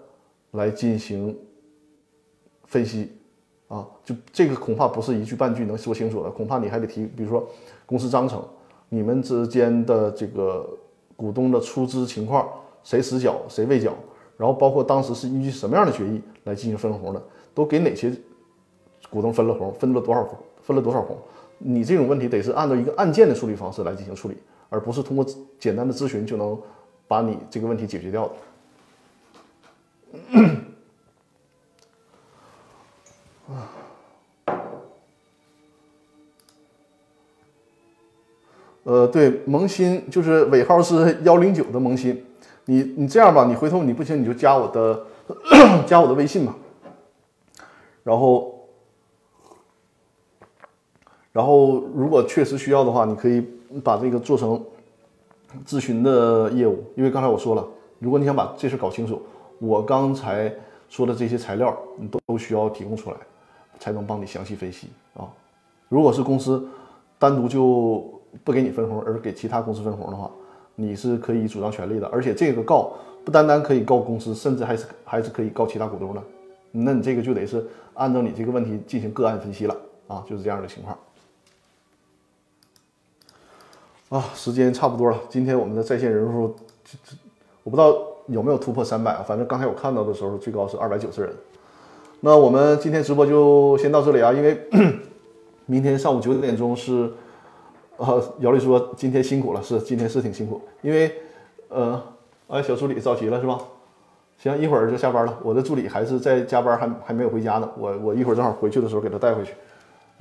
来进行分析。啊，就这个恐怕不是一句半句能说清楚的，恐怕你还得提，比如说公司章程，你们之间的这个股东的出资情况，谁实缴谁未缴，然后包括当时是依据什么样的决议来进行分红的，都给哪些股东分了红，分了多少红，分了多少红，你这种问题得是按照一个案件的处理方式来进行处理，而不是通过简单的咨询就能把你这个问题解决掉的。*coughs* 呃，对，萌新就是尾号是幺零九的萌新，你你这样吧，你回头你不行你就加我的 *coughs* 加我的微信吧，然后然后如果确实需要的话，你可以把这个做成咨询的业务，因为刚才我说了，如果你想把这事搞清楚，我刚才说的这些材料你都都需要提供出来，才能帮你详细分析啊。如果是公司单独就不给你分红，而给其他公司分红的话，你是可以主张权利的。而且这个告不单单可以告公司，甚至还是还是可以告其他股东的。那你这个就得是按照你这个问题进行个案分析了啊，就是这样的情况。啊，时间差不多了，今天我们的在线人数，这这我不知道有没有突破三百啊，反正刚才我看到的时候最高是二百九十人。那我们今天直播就先到这里啊，因为 *clears throat* 明天上午九点钟是，呃，姚律师说今天辛苦了，是今天是挺辛苦，因为呃，哎，小助理着急了是吧？行，一会儿就下班了，我的助理还是在加班，还还没有回家呢，我我一会儿正好回去的时候给他带回去。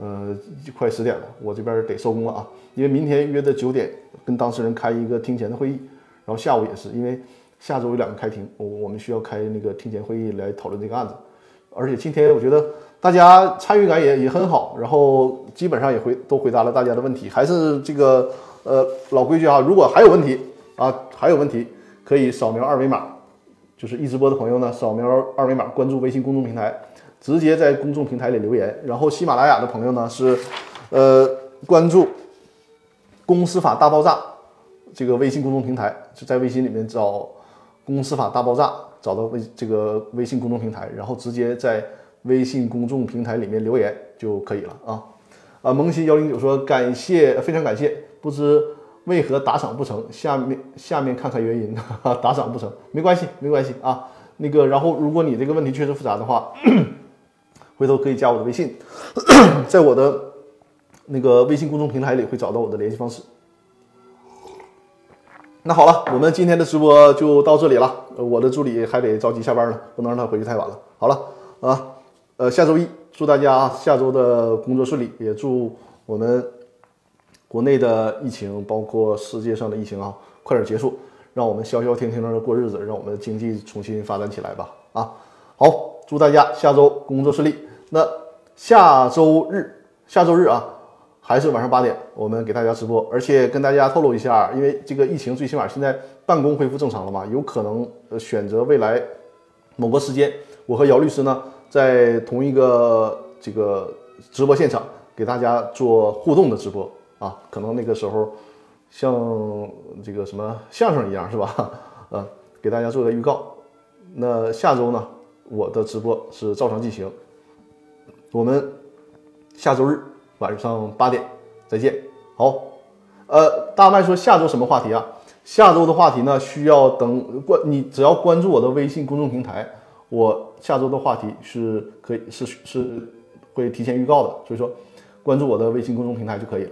呃，快十点了，我这边得收工了啊！因为明天约的九点跟当事人开一个庭前的会议，然后下午也是，因为下周有两个开庭，我我们需要开那个庭前会议来讨论这个案子。而且今天我觉得大家参与感也也很好，然后基本上也回都回答了大家的问题。还是这个呃老规矩啊，如果还有问题啊，还有问题可以扫描二维码，就是一直播的朋友呢，扫描二维码关注微信公众平台。直接在公众平台里留言，然后喜马拉雅的朋友呢是，呃，关注“公司法大爆炸”这个微信公众平台，就在微信里面找“公司法大爆炸”，找到微这个微信公众平台，然后直接在微信公众平台里面留言就可以了啊。啊，萌新幺零九说感谢，非常感谢，不知为何打赏不成，下面下面看看原因，*laughs* 打赏不成，没关系，没关系啊。那个，然后如果你这个问题确实复杂的话。回头可以加我的微信，*clears throat* 在我的那个微信公众平台里会找到我的联系方式。那好了，我们今天的直播就到这里了。我的助理还得着急下班呢，不能让他回去太晚了。好了啊，呃，下周一祝大家下周的工作顺利，也祝我们国内的疫情，包括世界上的疫情啊，快点结束，让我们消消停停的过日子，让我们的经济重新发展起来吧。啊，好，祝大家下周工作顺利。那下周日，下周日啊，还是晚上八点，我们给大家直播，而且跟大家透露一下，因为这个疫情最起码现在办公恢复正常了嘛，有可能选择未来某个时间，我和姚律师呢在同一个这个直播现场给大家做互动的直播啊，可能那个时候像这个什么相声一样是吧？*laughs* 呃，给大家做个预告。那下周呢，我的直播是照常进行。我们下周日晚上八点再见。好，呃，大麦说下周什么话题啊？下周的话题呢，需要等关你只要关注我的微信公众平台，我下周的话题是可以是是会提前预告的，所以说关注我的微信公众平台就可以了。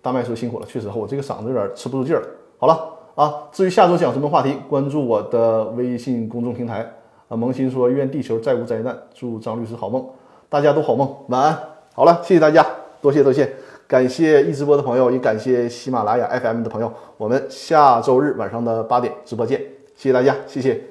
大麦说辛苦了，确实我这个嗓子有点吃不住劲儿。好了啊，至于下周讲什么话题，关注我的微信公众平台。啊，萌新说愿地球再无灾难，祝张律师好梦。大家都好梦，晚安。好了，谢谢大家，多谢多谢，感谢一直播的朋友，也感谢喜马拉雅 FM 的朋友。我们下周日晚上的八点直播见，谢谢大家，谢谢。